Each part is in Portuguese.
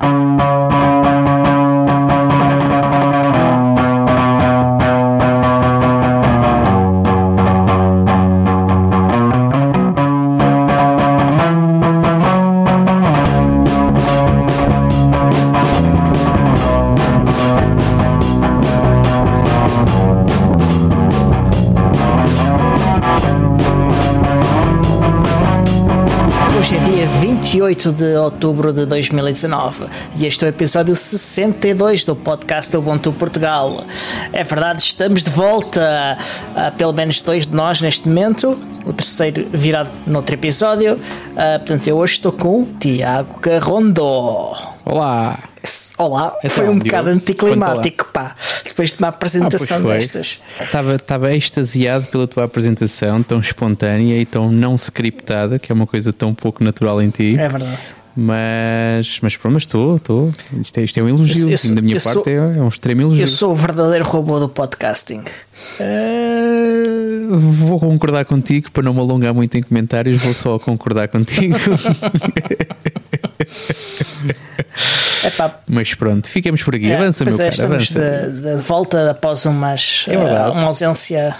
Hoje 28 de outubro de 2019 e este é o episódio 62 do podcast do Ubuntu Portugal. É verdade, estamos de volta, ah, pelo menos dois de nós neste momento, o terceiro virado noutro episódio. Ah, portanto, eu hoje estou com o Tiago Carrondo. Olá! Olá, Então, foi um Diogo, bocado anticlimático, depois de uma apresentação Ah, destas. Estava, estava extasiado pela tua apresentação, tão espontânea e tão não scriptada, que é uma coisa tão pouco natural em ti. É verdade. Mas, mas pronto, mas estou, estou. Isto é, isto é um elogio. Eu- eu sou- da minha parte sou- é, é um extremo elogio. Eu sou o verdadeiro robô do podcasting. Eh, vou concordar contigo, para não me alongar muito em comentários, vou só concordar contigo. Epá, mas pronto, ficamos por aqui. É, avança, meu é, cara, estamos avança. de, de volta após umas, É eh, uma ausência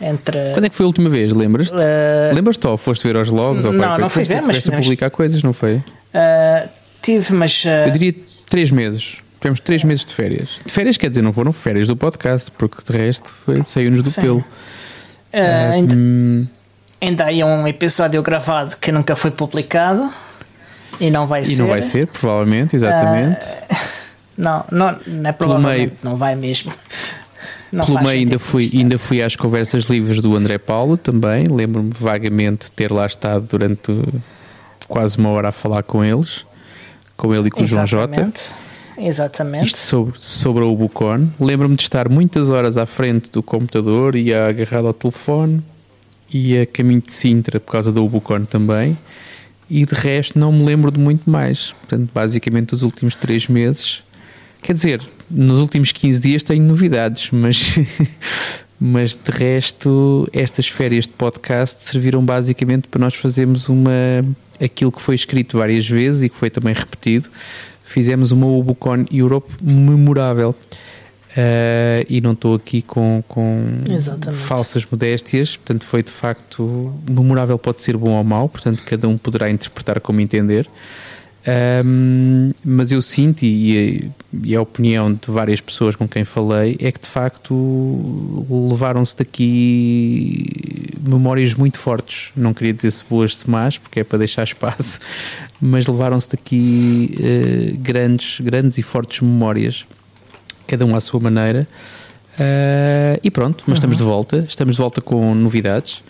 entre. Quando é que foi a última vez? Lembras-te? eh, Lembras-te ou foste ver aos logs? ou Não, não fui ver, mas Estiveste a publicar coisas, não foi? eh, tive, mas. eh, Eu diria três meses. Tivemos três meses de férias. De férias quer dizer, não foram férias do podcast, porque de resto saiu-nos do Sim. pelo. eh, ainda, Hum, ainda há um episódio gravado que nunca foi publicado e não vai e ser. não vai ser, provavelmente, exatamente. Não, não, não é provavelmente, meio- não vai mesmo. Não Pelo meio ainda fui, ainda fui às conversas livres do André Paulo também. Lembro-me vagamente de ter lá estado durante quase uma hora a falar com eles, com ele e com o João Jota. Exatamente. Exatamente. Isto sobre, sobre a Ubucon. Lembro-me de estar muitas horas à frente do computador e agarrado ao telefone e a caminho de Sintra por causa da Ubucon também. E de resto não me lembro de muito mais. Portanto, basicamente os últimos três meses. Quer dizer, nos últimos 15 dias tenho novidades, mas, mas de resto estas férias de podcast serviram basicamente para nós fazermos uma aquilo que foi escrito várias vezes e que foi também repetido. Fizemos uma Ubucon Europe memorável. Uh, e não estou aqui com, com Exatamente. falsas modéstias, portanto foi de facto memorável, pode ser bom ou mau, portanto cada um poderá interpretar como entender. Um, mas eu sinto, e, e a opinião de várias pessoas com quem falei, é que de facto levaram-se daqui memórias muito fortes. Não queria dizer se boas, se más, porque é para deixar espaço, mas levaram-se daqui uh, grandes, grandes e fortes memórias, cada um à sua maneira. Uh, e pronto, mas estamos de volta, estamos de volta com novidades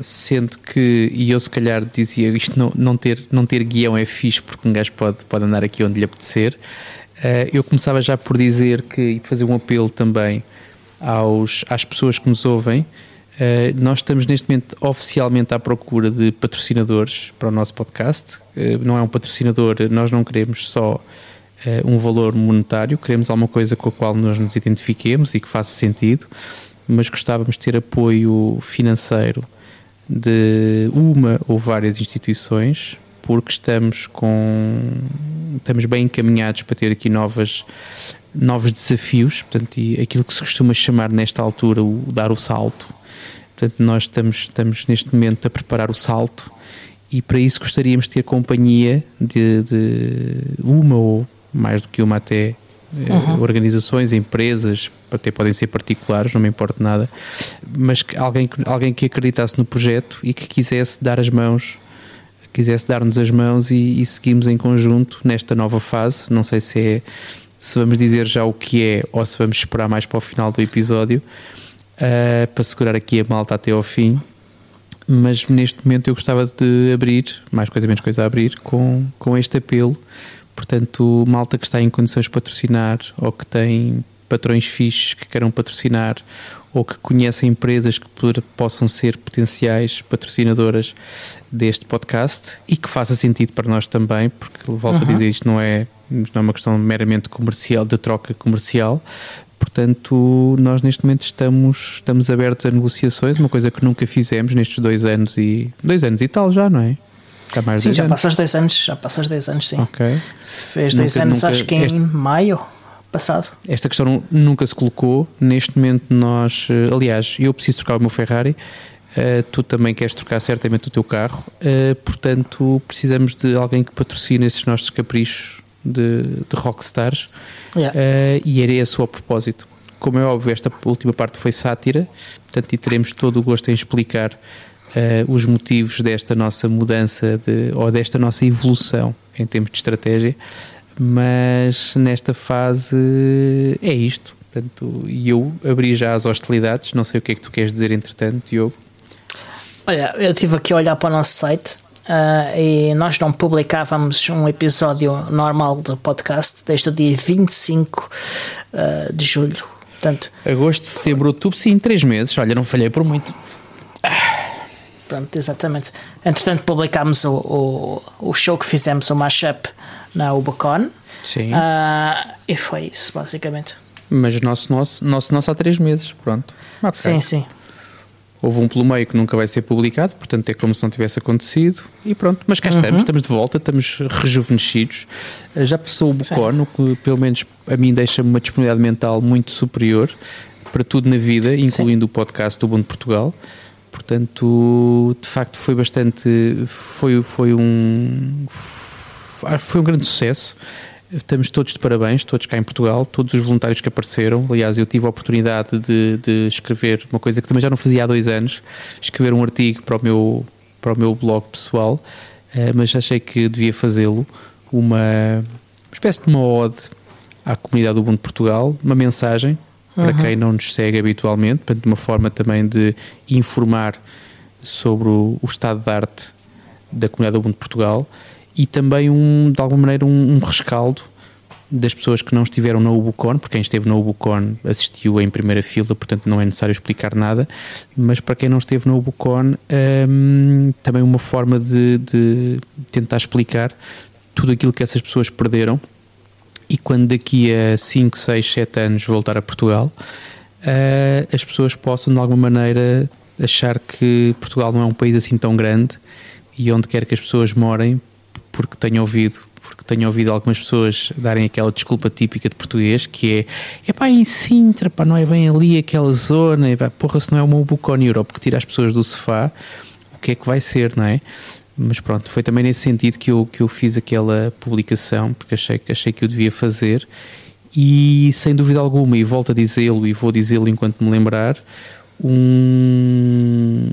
sendo que, e eu se calhar dizia isto não, não, ter, não ter guião é fixe porque um gajo pode, pode andar aqui onde lhe apetecer. Uh, eu começava já por dizer que, e fazer um apelo também aos, às pessoas que nos ouvem. Uh, nós estamos neste momento oficialmente à procura de patrocinadores para o nosso podcast. Uh, não é um patrocinador, nós não queremos só um valor monetário, queremos alguma coisa com a qual nós nos identifiquemos e que faça sentido, mas gostávamos de ter apoio financeiro de uma ou várias instituições, porque estamos com estamos bem encaminhados para ter aqui novas novos desafios, portanto, e aquilo que se costuma chamar nesta altura o dar o salto. Portanto, nós estamos estamos neste momento a preparar o salto e para isso gostaríamos de ter companhia de, de uma ou mais do que uma até Uhum. organizações, empresas, até podem ser particulares, não me importa nada, mas que alguém, alguém que acreditasse no projeto e que quisesse dar as mãos, quisesse dar-nos as mãos e, e seguirmos em conjunto nesta nova fase. Não sei se é se vamos dizer já o que é ou se vamos esperar mais para o final do episódio uh, para segurar aqui a malta até ao fim. Mas neste momento eu gostava de abrir, mais coisa menos coisa a abrir, com, com este apelo Portanto, malta que está em condições de patrocinar ou que tem patrões fixos que queiram patrocinar ou que conhecem empresas que possam ser potenciais patrocinadoras deste podcast e que faça sentido para nós também, porque volto uhum. a dizer, isto não é, não é uma questão meramente comercial, de troca comercial. Portanto, nós neste momento estamos, estamos abertos a negociações, uma coisa que nunca fizemos nestes dois anos e dois anos e tal já, não é? Está mais sim, já anos. passa os 10 anos, já passa os 10 anos, sim. Ok. Fez 10 Nunca- anos, nunca- acho que em este- maio passado. Esta questão nunca se colocou. Neste momento, nós, eh, aliás, eu preciso trocar o meu Ferrari. eh, tu também queres trocar certamente o teu carro, eh, portanto, precisamos de alguém que patrocine esses nossos caprichos de, de rockstars. Yeah. Eh, e era esse o propósito. Como é óbvio, esta última parte foi sátira, portanto, e teremos todo o gosto em explicar eh, os motivos desta nossa mudança de, ou desta nossa evolução em termos de estratégia, mas nesta fase é isto. Portanto, e eu abri já as hostilidades, não sei o que é que tu queres dizer entretanto, Diogo. Olha, eu estive aqui a olhar para o nosso site ah, e nós não publicávamos um episódio normal do podcast desde o dia 25 ah, de julho. Portanto, Agosto, setembro, outubro, sim, três meses. Olha, não falhei por muito. Pronto, exatamente. Entretanto, publicámos o, o, o show que fizemos, o mashup na Ubacon. Sim. Ah, e foi isso, basicamente. Mas nosso, nosso, nosso, nosso há três meses, pronto. Ok. Sim, sim. Houve um pelo meio que nunca vai ser publicado, portanto é como se não tivesse acontecido e pronto. Mas cá estamos, estamos de volta, estamos rejuvenescidos. Eh, Já passou o Bocono, que pelo menos a mim deixa-me uma disponibilidade mental muito superior para tudo na vida, incluindo o podcast do Bom de Portugal. Portanto, de facto foi bastante, foi, foi um foi um grande sucesso. Estamos todos de parabéns, todos cá em Portugal, todos os voluntários que apareceram. Aliás, eu tive a oportunidade de, de escrever uma coisa que também já não fazia há dois anos, escrever um artigo para o meu, para o meu blog pessoal, eh, mas achei que devia fazê-lo. Uma, espécie de uma ode à comunidade do Mundo de Portugal, uma mensagem para quem não nos segue habitualmente, portanto, uma forma também de informar sobre o, o estado de arte da comunidade do Mundo de Portugal e também, um, de alguma maneira, um, um rescaldo das pessoas que não estiveram na Ubucon, porque quem esteve na Ubucon assistiu em primeira fila, portanto não é necessário explicar nada, mas para quem não esteve na Ubucon, hum, também uma forma de, de tentar explicar tudo aquilo que essas pessoas perderam e quando daqui a 5, 6, 7 anos voltar a Portugal, eh, as pessoas possam de alguma maneira achar que Portugal não é um país assim tão grande e onde quer que as pessoas morem, porque tenho ouvido, porque tenho ouvido algumas pessoas darem aquela desculpa típica de português, que é, é pá, em Sintra, pá, não é bem ali aquela zona, e pá, porra, se não é uma Ubucon Europe que tira as pessoas do sofá, o que é que vai ser, não é? Mas pronto, foi também nesse sentido que eu, que eu fiz aquela publicação, porque achei, achei que eu devia fazer. E sem dúvida alguma, e volto a dizê-lo e vou dizê-lo enquanto me lembrar, um,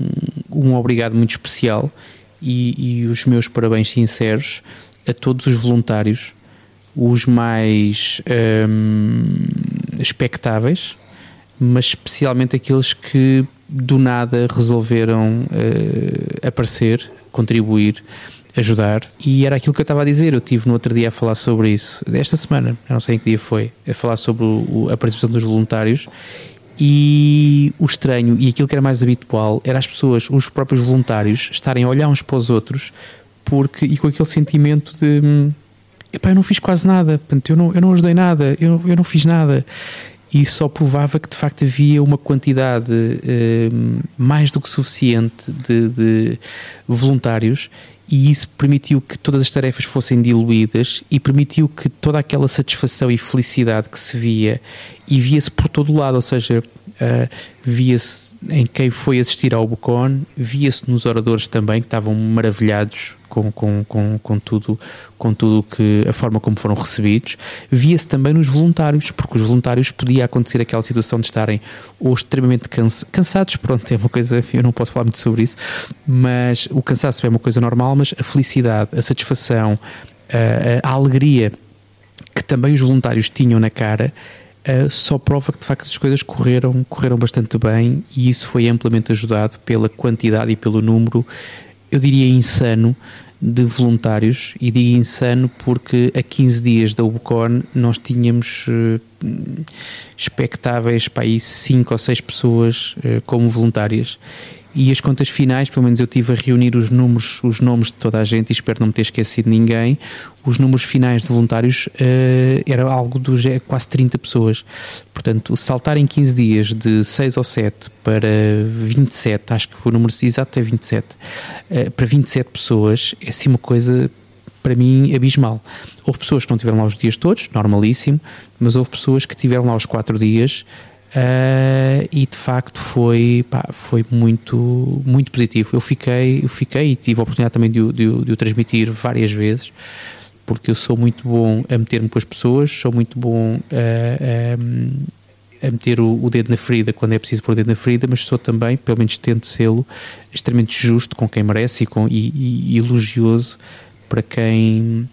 um obrigado muito especial e, e os meus parabéns sinceros a todos os voluntários, os mais hum, expectáveis, mas especialmente aqueles que do nada resolveram eh, aparecer, contribuir, ajudar. E era aquilo que eu estava a dizer. Eu tive no outro dia a falar sobre isso, esta semana, não sei em que dia foi, a falar sobre o- a participação dos voluntários. E o estranho e aquilo que era mais habitual era as pessoas, os próprios voluntários, estarem a olhar uns para os outros porque, e com aquele sentimento de hum, epá, eu não fiz quase nada, eu não, eu não ajudei nada, eu, eu não fiz nada. E só provava que de facto havia uma quantidade hum, mais do que suficiente de, de voluntários e isso permitiu que todas as tarefas fossem diluídas e permitiu que toda aquela satisfação e felicidade que se via e via-se por todo o lado, ou seja, ah, via-se em quem foi assistir ao Bucon, via-se nos oradores também que estavam maravilhados com, com, com, com tudo, com tudo que a forma como foram recebidos, via-se também nos voluntários, porque os voluntários podia acontecer aquela situação de estarem ou extremamente cansa- cansados, pronto, é uma coisa, eu não posso falar muito sobre isso, mas o cansaço é uma coisa normal, mas a felicidade, a satisfação, a, a alegria que também os voluntários tinham na cara uh, só prova que de facto as coisas correram, correram bastante bem e isso foi amplamente ajudado pela quantidade e pelo número, eu diria insano, de voluntários. E digo insano porque a 15 dias da Ubucon nós tínhamos uh, expectáveis para aí 5 ou 6 pessoas uh, como voluntárias e as contas finais, pelo menos eu tive a reunir os números, os nomes de toda a gente e espero não me ter esquecido ninguém. Os números finais de voluntários uh, era algo dos quase 30 pessoas. Portanto, saltar em 15 dias de 6 ou 7 para 27, acho que o número exato é 27, uh, para 27 pessoas é assim uma coisa para mim abismal. Houve pessoas que não tiveram lá os dias todos, normalíssimo, mas houve pessoas que tiveram lá os 4 dias Uh, e de facto foi, pá, foi muito, muito positivo. Eu fiquei, eu fiquei e tive a oportunidade também de, de, de o transmitir várias vezes, porque eu sou muito bom a meter-me com as pessoas, sou muito bom a, a, a meter o, o, dedo na ferida quando é preciso pôr o dedo na ferida, mas sou também, pelo menos tento sê-lo, extremamente justo com quem merece e, com, e, e, elogioso para quem,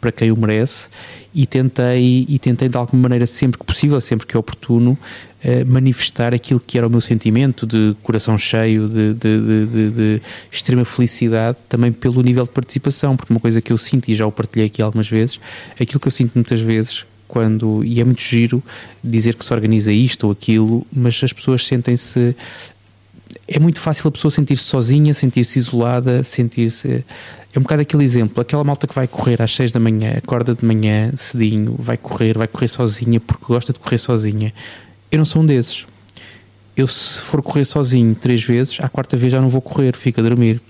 para quem o merece e tentei, e tentei de alguma maneira, sempre que possível, sempre que é oportuno, eh, manifestar aquilo que era o meu sentimento de coração cheio, de, de, de, de, extrema felicidade, também pelo nível de participação, porque uma coisa que eu sinto, e já o partilhei aqui algumas vezes, aquilo que eu sinto muitas vezes quando, e é muito giro dizer que se organiza isto ou aquilo, mas as pessoas sentem-se é muito fácil a pessoa sentir-se sozinha, sentir-se isolada, sentir-se. É um bocado aquele exemplo, aquela malta que vai correr às 6 da manhã, acorda de manhã cedinho, vai correr, vai correr sozinha porque gosta de correr sozinha. Eu não sou um desses. Eu, se for correr sozinho três vezes, à quarta vez já não vou correr, fico a dormir.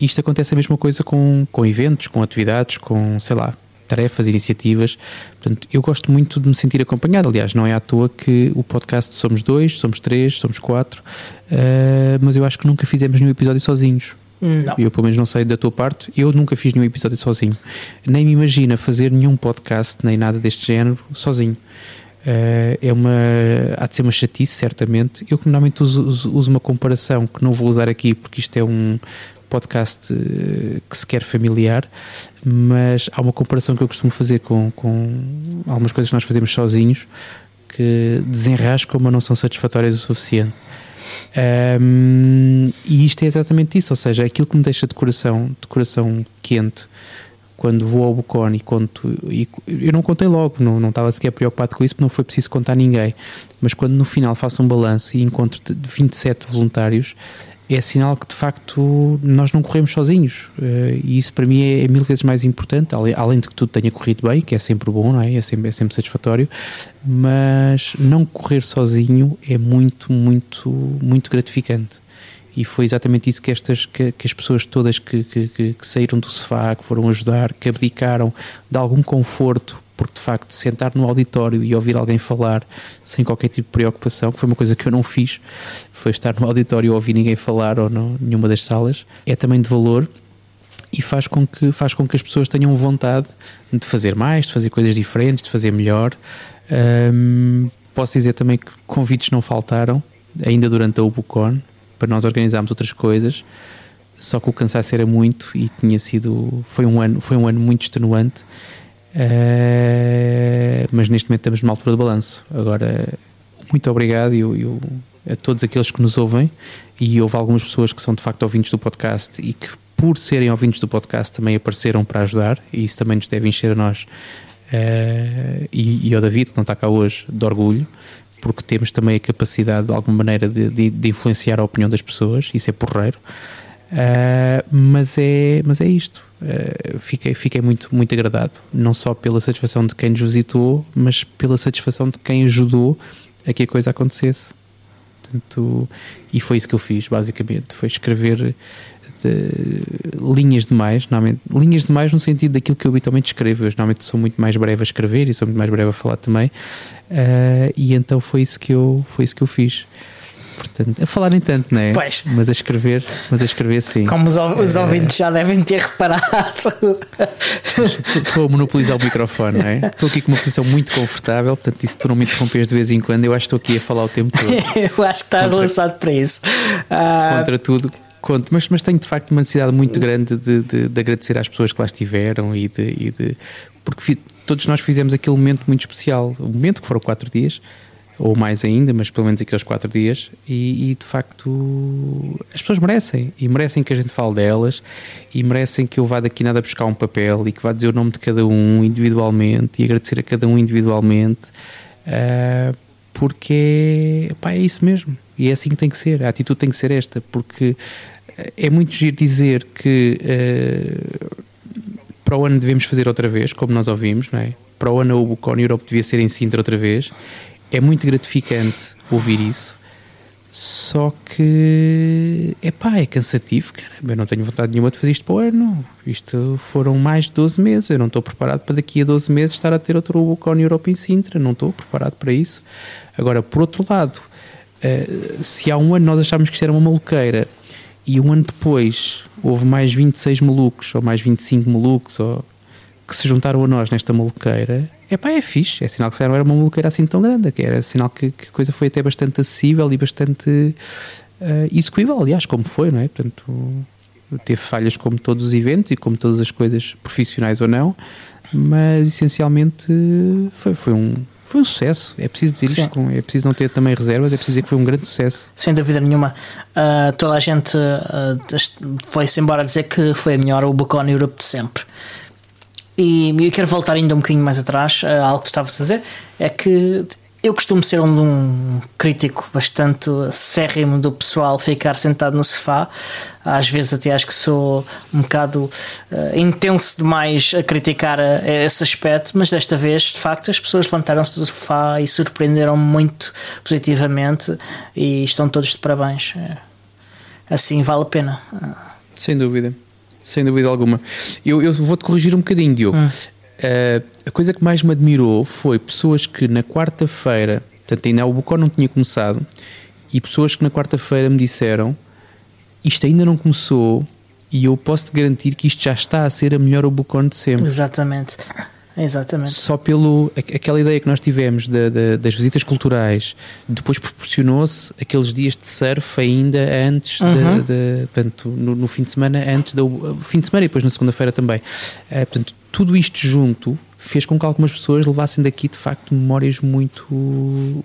Isto acontece a mesma coisa com, com eventos, com atividades, com, sei lá, tarefas, iniciativas. Portanto, eu gosto muito de me sentir acompanhado. Aliás, não é à toa que o podcast somos dois, somos três, somos quatro, uh, mas eu acho que nunca fizemos nenhum episódio sozinhos. Não. Eu, pelo menos, não sei da tua parte. Eu nunca fiz nenhum episódio sozinho. Nem me imagina fazer nenhum podcast, nem nada deste género, sozinho. Uh, é uma. há de ser uma chatice, certamente. Eu que normalmente uso, uso, uso, uma comparação que não vou usar aqui porque isto é um, podcast eh, que se quer familiar, mas há uma comparação que eu costumo fazer com, com algumas coisas que nós fazemos sozinhos que desenrascam, mas não são satisfatórias o suficiente. Um, e isto é exatamente isso, ou seja, aquilo que me deixa de coração, de coração quente quando vou ao Bucon e conto, e eu não contei logo, não, não estava sequer preocupado com isso, porque não foi preciso contar ninguém, mas quando no final faço um balanço e encontro 27 voluntários, é sinal que de facto nós não corremos sozinhos uh, e isso para mim é, é, mil vezes mais importante, além de que tudo tenha corrido bem, que é sempre bom, não é? É sempre, é sempre satisfatório, mas não correr sozinho é muito, muito, muito gratificante. E foi exatamente isso que, estas, que, que as pessoas todas que, que, que saíram do sofá, que foram ajudar, que abdicaram de algum conforto porque de facto sentar no auditório e ouvir alguém falar sem qualquer tipo de preocupação, que foi uma coisa que eu não fiz, foi estar no auditório e ouvir ninguém falar ou não, nenhuma das salas, é também de valor e faz com que faz com que as pessoas tenham vontade de fazer mais, de fazer coisas diferentes, de fazer melhor. Um, posso dizer também que convites não faltaram, ainda durante a Ubucon, para nós organizarmos outras coisas. Só que o cansaço era muito e tinha sido foi um ano foi um ano muito extenuante Uh, mas neste momento estamos numa altura de balanço. Agora, muito obrigado eu, eu, a todos aqueles que nos ouvem e houve algumas pessoas que são de facto ouvintes do podcast e que por serem ouvintes do podcast também apareceram para ajudar e isso também nos deve encher a nós uh, e, e ao David que não está cá hoje de orgulho porque temos também a capacidade de alguma maneira de, de, de influenciar a opinião das pessoas, isso é porreiro Uh, mas, é, mas é isto. Uh, fiquei, fiquei muito, muito agradado, não só pela satisfação de quem nos visitou, mas pela satisfação de quem ajudou a que a coisa acontecesse. Portanto, e foi isso que eu fiz, basicamente. Foi escrever linhas demais, normalmente, linhas demais no sentido daquilo que eu habitualmente escrevo. Eu normalmente sou muito mais breve a escrever e sou muito mais breve a falar também. Uh, e então foi isso que eu, foi isso que eu fiz. Portanto, a falar nem tanto, não é? Pois. Mas a escrever, mas a escrever sim. Como os, os é... ouvintes já devem ter reparado. Estou a monopolizar o microfone, não é? Estou aqui com uma posição muito confortável, portanto, e se tu não me interrompes de vez em quando, eu acho que estou aqui a falar o tempo todo. eu acho que estás contra, lançado para isso. Uh... Contra tudo. Conto, mas, mas tenho de facto uma necessidade muito grande de, de, de agradecer às pessoas que lá estiveram e de, e de porque todos nós fizemos aquele momento muito especial, o momento que foram quatro dias, ou mais ainda, mas pelo menos aqueles quatro dias, e, e, de facto as pessoas merecem, e merecem que a gente fale delas, e merecem que eu vá daqui nada buscar um papel e que vá dizer o nome de cada um individualmente e agradecer a cada um individualmente, uh, porque pá, é isso mesmo. E é assim que tem que ser. A atitude tem que ser esta, porque é muito giro dizer que uh, para o ano devemos fazer outra vez, como nós ouvimos, não é? Para o ano o Bucon Europe devia ser em Sintra outra vez. É muito gratificante ouvir isso. Só que, epá, é cansativo, caramba, eu não tenho vontade nenhuma de fazer isto para o ano. Isto foram mais de 12 meses, eu não estou preparado para daqui a 12 meses estar a ter outro Bucon Europe em Sintra, não estou preparado para isso. Agora, por outro lado, uh, se há um ano nós achámos que isto era uma maluqueira e um ano depois houve mais 26 malucos ou mais 25 malucos ou, que se juntaram a nós nesta maluqueira, é pá, é fixe. É sinal que não era uma maluqueira assim tão grande, que era sinal que, que a coisa foi até bastante acessível e bastante uh, execuível, aliás, como foi, não é? Portanto, teve falhas como todos os eventos e como todas as coisas profissionais ou não, mas essencialmente foi, foi um foi um sucesso. É preciso dizer Sim. isto, é preciso não ter também reservas, é preciso dizer que foi um grande sucesso. Sem dúvida nenhuma. Uh, toda a gente uh, foi-se embora dizer que foi a melhor o Bocon Europe de sempre. E eu quero voltar ainda um bocadinho mais atrás, uh, algo que tu estavas a dizer, é que eu costumo ser um, um crítico bastante acérrimo do pessoal ficar sentado no sofá. Às vezes até acho que sou um bocado uh, intenso demais a criticar a, a esse aspecto, mas desta vez, de facto, as pessoas levantaram-se do sofá e surpreenderam-me muito positivamente e estão todos de parabéns. É, assim vale a pena. Sem dúvida. Sem dúvida alguma. Eu, eu vou-te corrigir um bocadinho, Diogo. Hum. Uh, a coisa que mais me admirou foi pessoas que na quarta-feira, portanto ainda o Bocó não tinha começado, e pessoas que na quarta-feira me disseram isto ainda não começou e eu posso te garantir que isto já está a ser a melhor Ubucon de sempre. Exatamente. Exatamente. Só pelo aquela ideia que nós tivemos das visitas culturais, depois proporcionou-se aqueles dias de surf ainda antes uhum. de, de portanto, no, no, fim de semana antes do fim de semana e depois na segunda-feira também. Uh, portanto, tudo isto junto fez com que algumas pessoas levassem daqui de facto memórias muito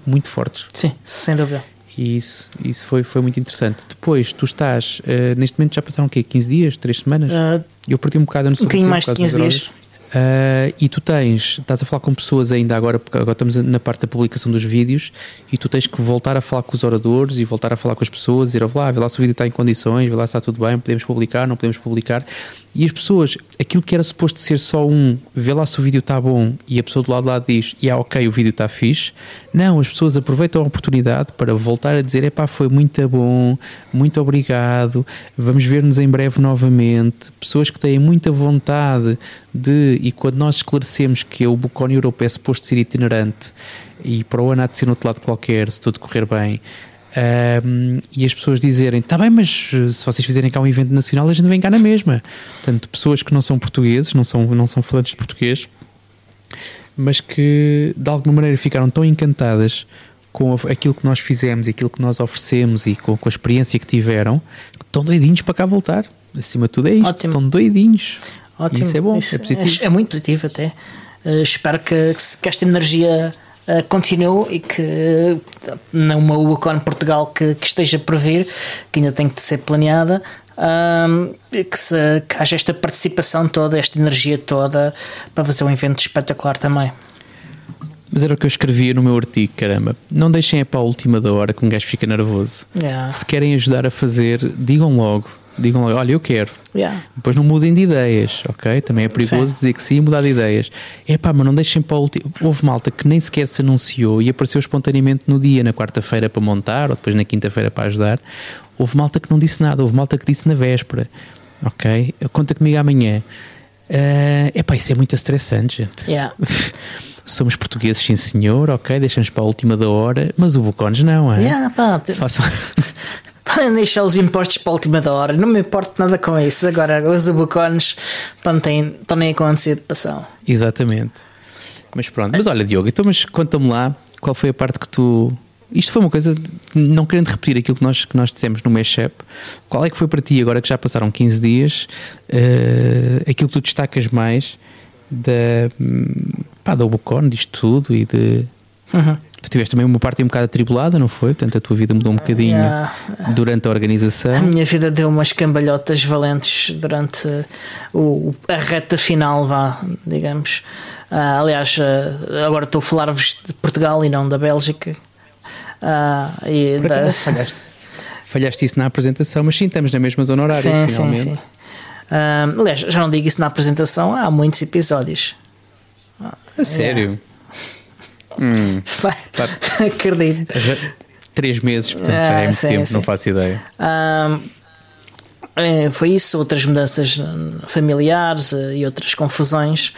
muito fortes. Sim, sem dúvida. E isso, isso foi, foi muito interessante. Depois, tu estás, uh, neste momento já passaram o quê? 15 dias? 3 semanas? Uh, eu perdi um bocado no Um bocadinho mais de 15 dias. Uh, e tu tens, estás a falar com pessoas ainda agora, porque agora estamos na parte da publicação dos vídeos, e tu tens que voltar a falar com os oradores e voltar a falar com as pessoas, dizer, lá, vê lá se o vídeo está em condições, vê lá se está tudo bem, podemos publicar, não podemos publicar. E as pessoas, aquilo que era suposto ser só um, vê lá se o vídeo está bom, e a pessoa do lado de lá diz, e yeah, ok, o vídeo está fixe. Não, as pessoas aproveitam a oportunidade para voltar a dizer, epá, foi muito bom, muito obrigado, vamos ver-nos em breve novamente. Pessoas que têm muita vontade de, e quando nós esclarecemos que o Bucon Europe é suposto ser itinerante e para o ano há de ser no outro lado qualquer, se tudo correr bem, um, e as pessoas dizerem, está bem, mas eh, se vocês fizerem cá um evento nacional, a gente vem cá na mesma. Portanto, pessoas que não são portugueses, não são, não são falantes de português, mas que de alguma maneira ficaram tão encantadas com aquilo que nós fizemos e aquilo que nós oferecemos e com, com a experiência que tiveram, estão doidinhos para cá voltar. Acima de tudo é isto, Ótimo. estão doidinhos. Ótimo. isso é bom, isso é positivo. É, é, muito positivo até. Uh, espero que, que esta energia uh, continue e que numa UACON Portugal que, que, esteja por vir, que ainda tem que ser planeada, um, que, se, que haja esta participação toda, esta energia toda para fazer um evento espetacular também. Mas era o que eu escrevia no meu artigo, caramba. Não deixem é para a última da hora que um gajo fica nervoso. Yeah. Se querem ajudar a fazer, digam logo digam logo, olha, eu quero. Yeah. Depois não mudem de ideias, ok? Também é perigoso sim. dizer que sim e mudar de ideias. É pá, mas não deixem para o último. Houve malta que nem sequer se anunciou e apareceu espontaneamente no dia, na quarta-feira para montar ou depois na quinta-feira para ajudar. Houve malta que não disse nada, houve malta que disse na véspera, ok? Conta comigo amanhã. É uh, pá, isso é muito estressante, gente. Yeah. Somos portugueses, sim senhor, ok? Deixamos para a última da hora, mas o Bocones não, é? Yeah, pá. Façam. podem deixar os impostos para a última da hora, não me importo nada com isso. Agora, os ubucones estão nem com antecipação. Exatamente. Mas pronto, mas olha, Diogo, então, mas conta-me lá qual foi a parte que tu. Isto foi uma coisa, não querendo repetir aquilo que nós, que nós dissemos no Mashup, qual é que foi para ti, agora que já passaram 15 dias, uh, aquilo que tu destacas mais da, pá, da Ubucon, disto tudo e de. Uhum Tu tiveste também uma parte um bocado atribulada, não foi? Portanto, a tua vida mudou um bocadinho yeah. durante a organização. A minha vida deu umas cambalhotas valentes durante o, a reta final, vá, digamos. Uh, aliás, uh, agora estou a falar-vos de Portugal e não da Bélgica. Ah, e da- falhaste, falhaste isso na apresentação, mas sim, estamos na mesma zona horária, sim, sim, finalmente. sim. Ah, aliás, já não digo isso na apresentação há muitos episódios. A sério. Hum, Tá. acredito. já- três meses, portanto já Ah, é muito sim, tempo, sim. não faço ideia. Ah, eh, foi isso, outras mudanças familiares eh, e outras confusões.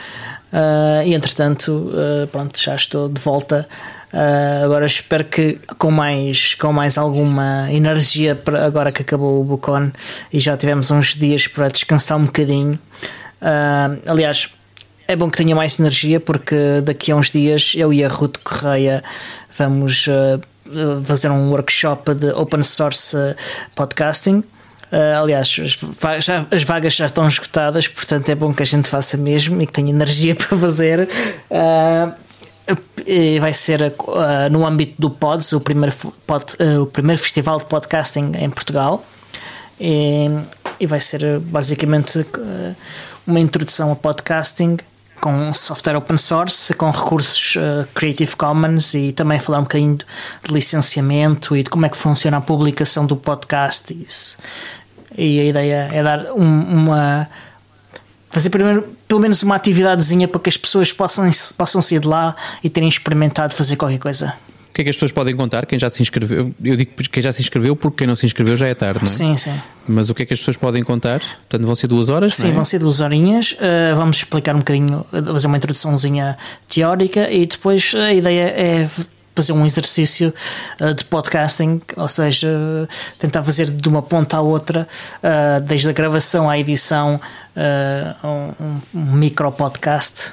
Ah, e entretanto, eh, pronto, já estou de volta. Ah, agora espero que com mais, com mais alguma energia para agora que acabou o Bucon e já tivemos uns dias para descansar um bocadinho. Ah, aliás, é bom que tenha mais energia porque daqui a uns dias eu e a Ruth Correia vamos ah, fazer um workshop de open source ah, podcasting. Ah, aliás, as, vagas já estão esgotadas, portanto é bom que a gente faça mesmo e que tenha energia para fazer. Vai ser no âmbito do Pods, o primeiro, o primeiro festival de podcasting em Portugal. E, e vai ser eh, basicamente eh, uma introdução a podcasting com software open source, com recursos eh, Creative Commons e também falar um bocadinho de licenciamento e de como é que funciona a publicação do podcast. Isso. E a ideia é dar um- uma. fazer primeiro, pelo menos uma atividadezinha para que as pessoas possam, possam sair de lá e terem experimentado fazer qualquer coisa. O que é que as pessoas podem contar? Quem já se inscreveu? Eu digo quem já se inscreveu porque quem não se inscreveu já é tarde, não é? Sim, sim. Mas o que é que as pessoas podem contar? Portanto, vão ser duas horas? Sim, é? vão ser duas horinhas. Uh, vamos explicar um bocadinho, fazer uma introduçãozinha teórica e depois a ideia é fazer um exercício uh, de podcasting, ou seja, tentar fazer de uma ponta à outra, uh, desde a gravação à edição, um, micro podcast.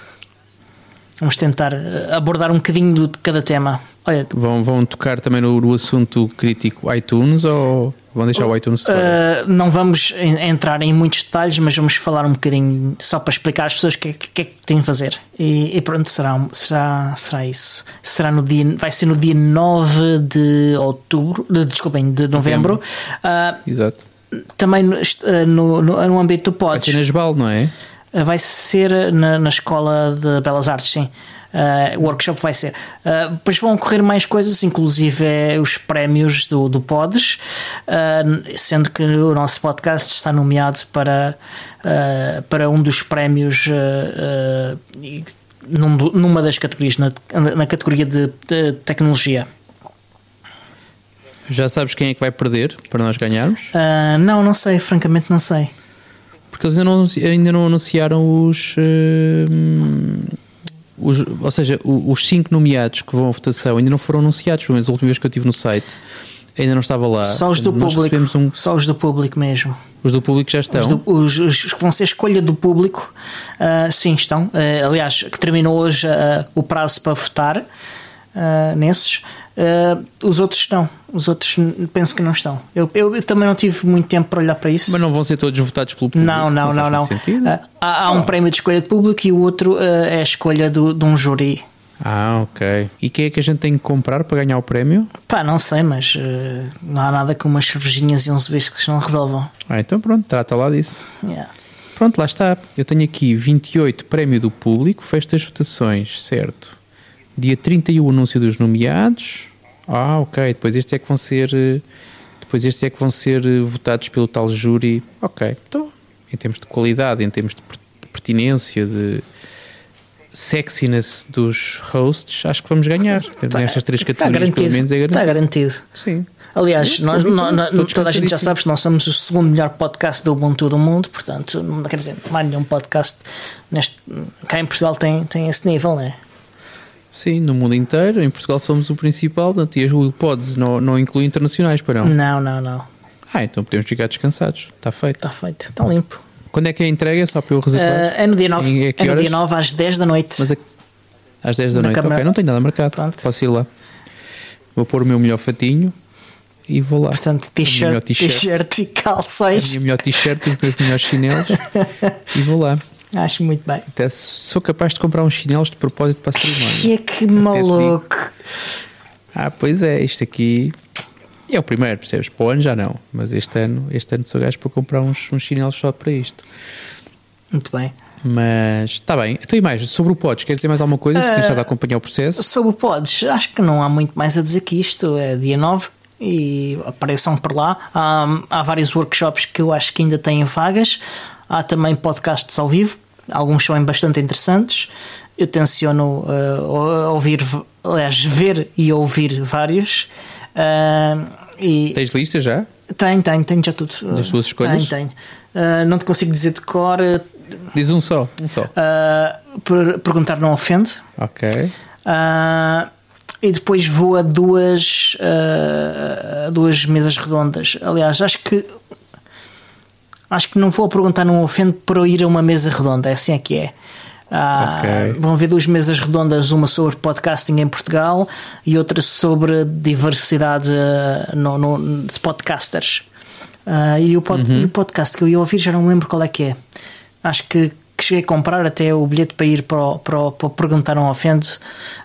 Vamos tentar abordar um bocadinho de cada tema. Olha, Vão, vão tocar também no, no assunto crítico iTunes ou vão deixar o iTunes? Uh, não vamos en- entrar em muitos detalhes, mas vamos falar um bocadinho só para explicar às pessoas o que, é que- é que têm de fazer. E, e pronto, será, será, será isso. Será no dia, vai ser no dia 9 de outubro, de, desculpem, de novembro. Uh, Exato. também no, uh, no, no, no âmbito do Vai Pods. ser na Jebal, não é? Vai ser na, na Escola de Belas Artes, sim. Uh, o workshop vai ser. Uh, depois vão ocorrer mais coisas, inclusive é, os prémios do, do Pods, uh, sendo que o nosso podcast está nomeado para, uh, para um dos prémios uh, uh, numa das categorias, na, na categoria de, de tecnologia. Já sabes quem é que vai perder para nós ganharmos? Uh, não, não sei, francamente não sei. Porque eles ainda não, ainda não anunciaram os, eh, os- Ou seja, os cinco nomeados que vão à votação ainda não foram anunciados. Pelo menos a última vez que eu estive no site ainda não estava lá. Só os do Nós público. um- Só os do público mesmo. os do público já estão. Os, do- os- os- que vão ser escolha do público, ah, sim, estão. Ah, aliás, que terminou hoje ah, o prazo para votar nesses. Ah, os outros não. Os outros penso que não estão. Eu, eu- eu também não tive muito tempo para olhar para isso. Mas não vão ser todos votados pelo público. não, não, não, não. sentido. Ah, há, há um prémio de escolha de público e o outro ah, é a escolha do, de um júri. Ah, ok. E quem é que a gente tem que comprar para ganhar o prémio? Pá, não sei, mas não há nada que umas cervejinhas e uns whisks não resolvam. Ah, então pronto, trata lá disso. Yeah. Pronto, lá está. Eu tenho aqui 28 prémio do público, fecho das votações, certo. Dia 31 o anúncio dos nomeados. Ah, ok. Depois estes é que vão ser. eh, Depois estes é que vão ser eh, votados pelo tal júri. Ok. Então, em termos de qualidade, em termos de per- de pertinência, de sexiness dos hosts, acho que vamos ganhar. Nestas três Está categorias, pelo menos, é Está garantido. garantido. Sim. Aliás, nós, toda a gente já sabe que nós somos o segundo melhor podcast do Ubuntu do mundo, portanto, não quer dizer, não há nenhum podcast neste, cá em Portugal tem, tem esse nível, né? Sim, no mundo inteiro. Em Portugal somos o principal. Portanto, e as pods não, não inclui internacionais, para não. Não, não, não. Ah, então podemos ficar descansados. Está feito. Está feito, está limpo. Quando é que é a entrega? Só para eu reservar? Uh, é no dia 9, Em- a que é no dia 9 às 10 da noite. Mas a- às 10 da Na noite. Câmara. Ok, não tenho nada marcado. Pronto. Posso ir lá. Vou pôr o meu melhor fatinho e vou lá. Portanto, t-shirt, t-shirt e A calções. minha melhor t-shirt e os meus melhores chinelos e vou lá. Acho muito bem. Até sou capaz de comprar uns chinelos de propósito para a cerimónia. Que é que maluco. Ah, pois é, isto aqui é o primeiro, percebes? Para o ano já não, mas este ano, este ano sou gajo para comprar uns, uns chinelos só para isto. Muito bem. Mas está bem. Então, e mais? Sobre o Pods, queres dizer mais alguma coisa? Uh, Tens estado a acompanhar o processo? Sobre o Pods, acho que não há muito mais a dizer que isto. É dia 9 e apareçam por lá. Há, há vários workshops que eu acho que ainda têm vagas. Há também podcasts ao vivo, alguns são bastante interessantes. Eu tenciono uh, ouvir, aliás, ver e ouvir vários. Uh, e Tens lista já? Tenho, tenho, tenho já tudo. Das tuas escolhas? Tenho, tenho. Não te consigo dizer de cor. Diz um só, um só. Per perguntar não ofende. Ok. E depois vou a duas, uh, duas mesas redondas. Aliás, acho que acho que não vou perguntar não ofende para ir a uma mesa redonda, é assim é que é. Okay. Vão ver duas mesas redondas, uma sobre podcasting em Portugal e outra sobre diversidade no, no, de podcasters. e, o pod, uhum. e o podcast que eu ia ouvir já não me lembro qual é que é. Acho que, que cheguei a comprar até o bilhete para ir para o, para o, para Perguntar Não Ofende,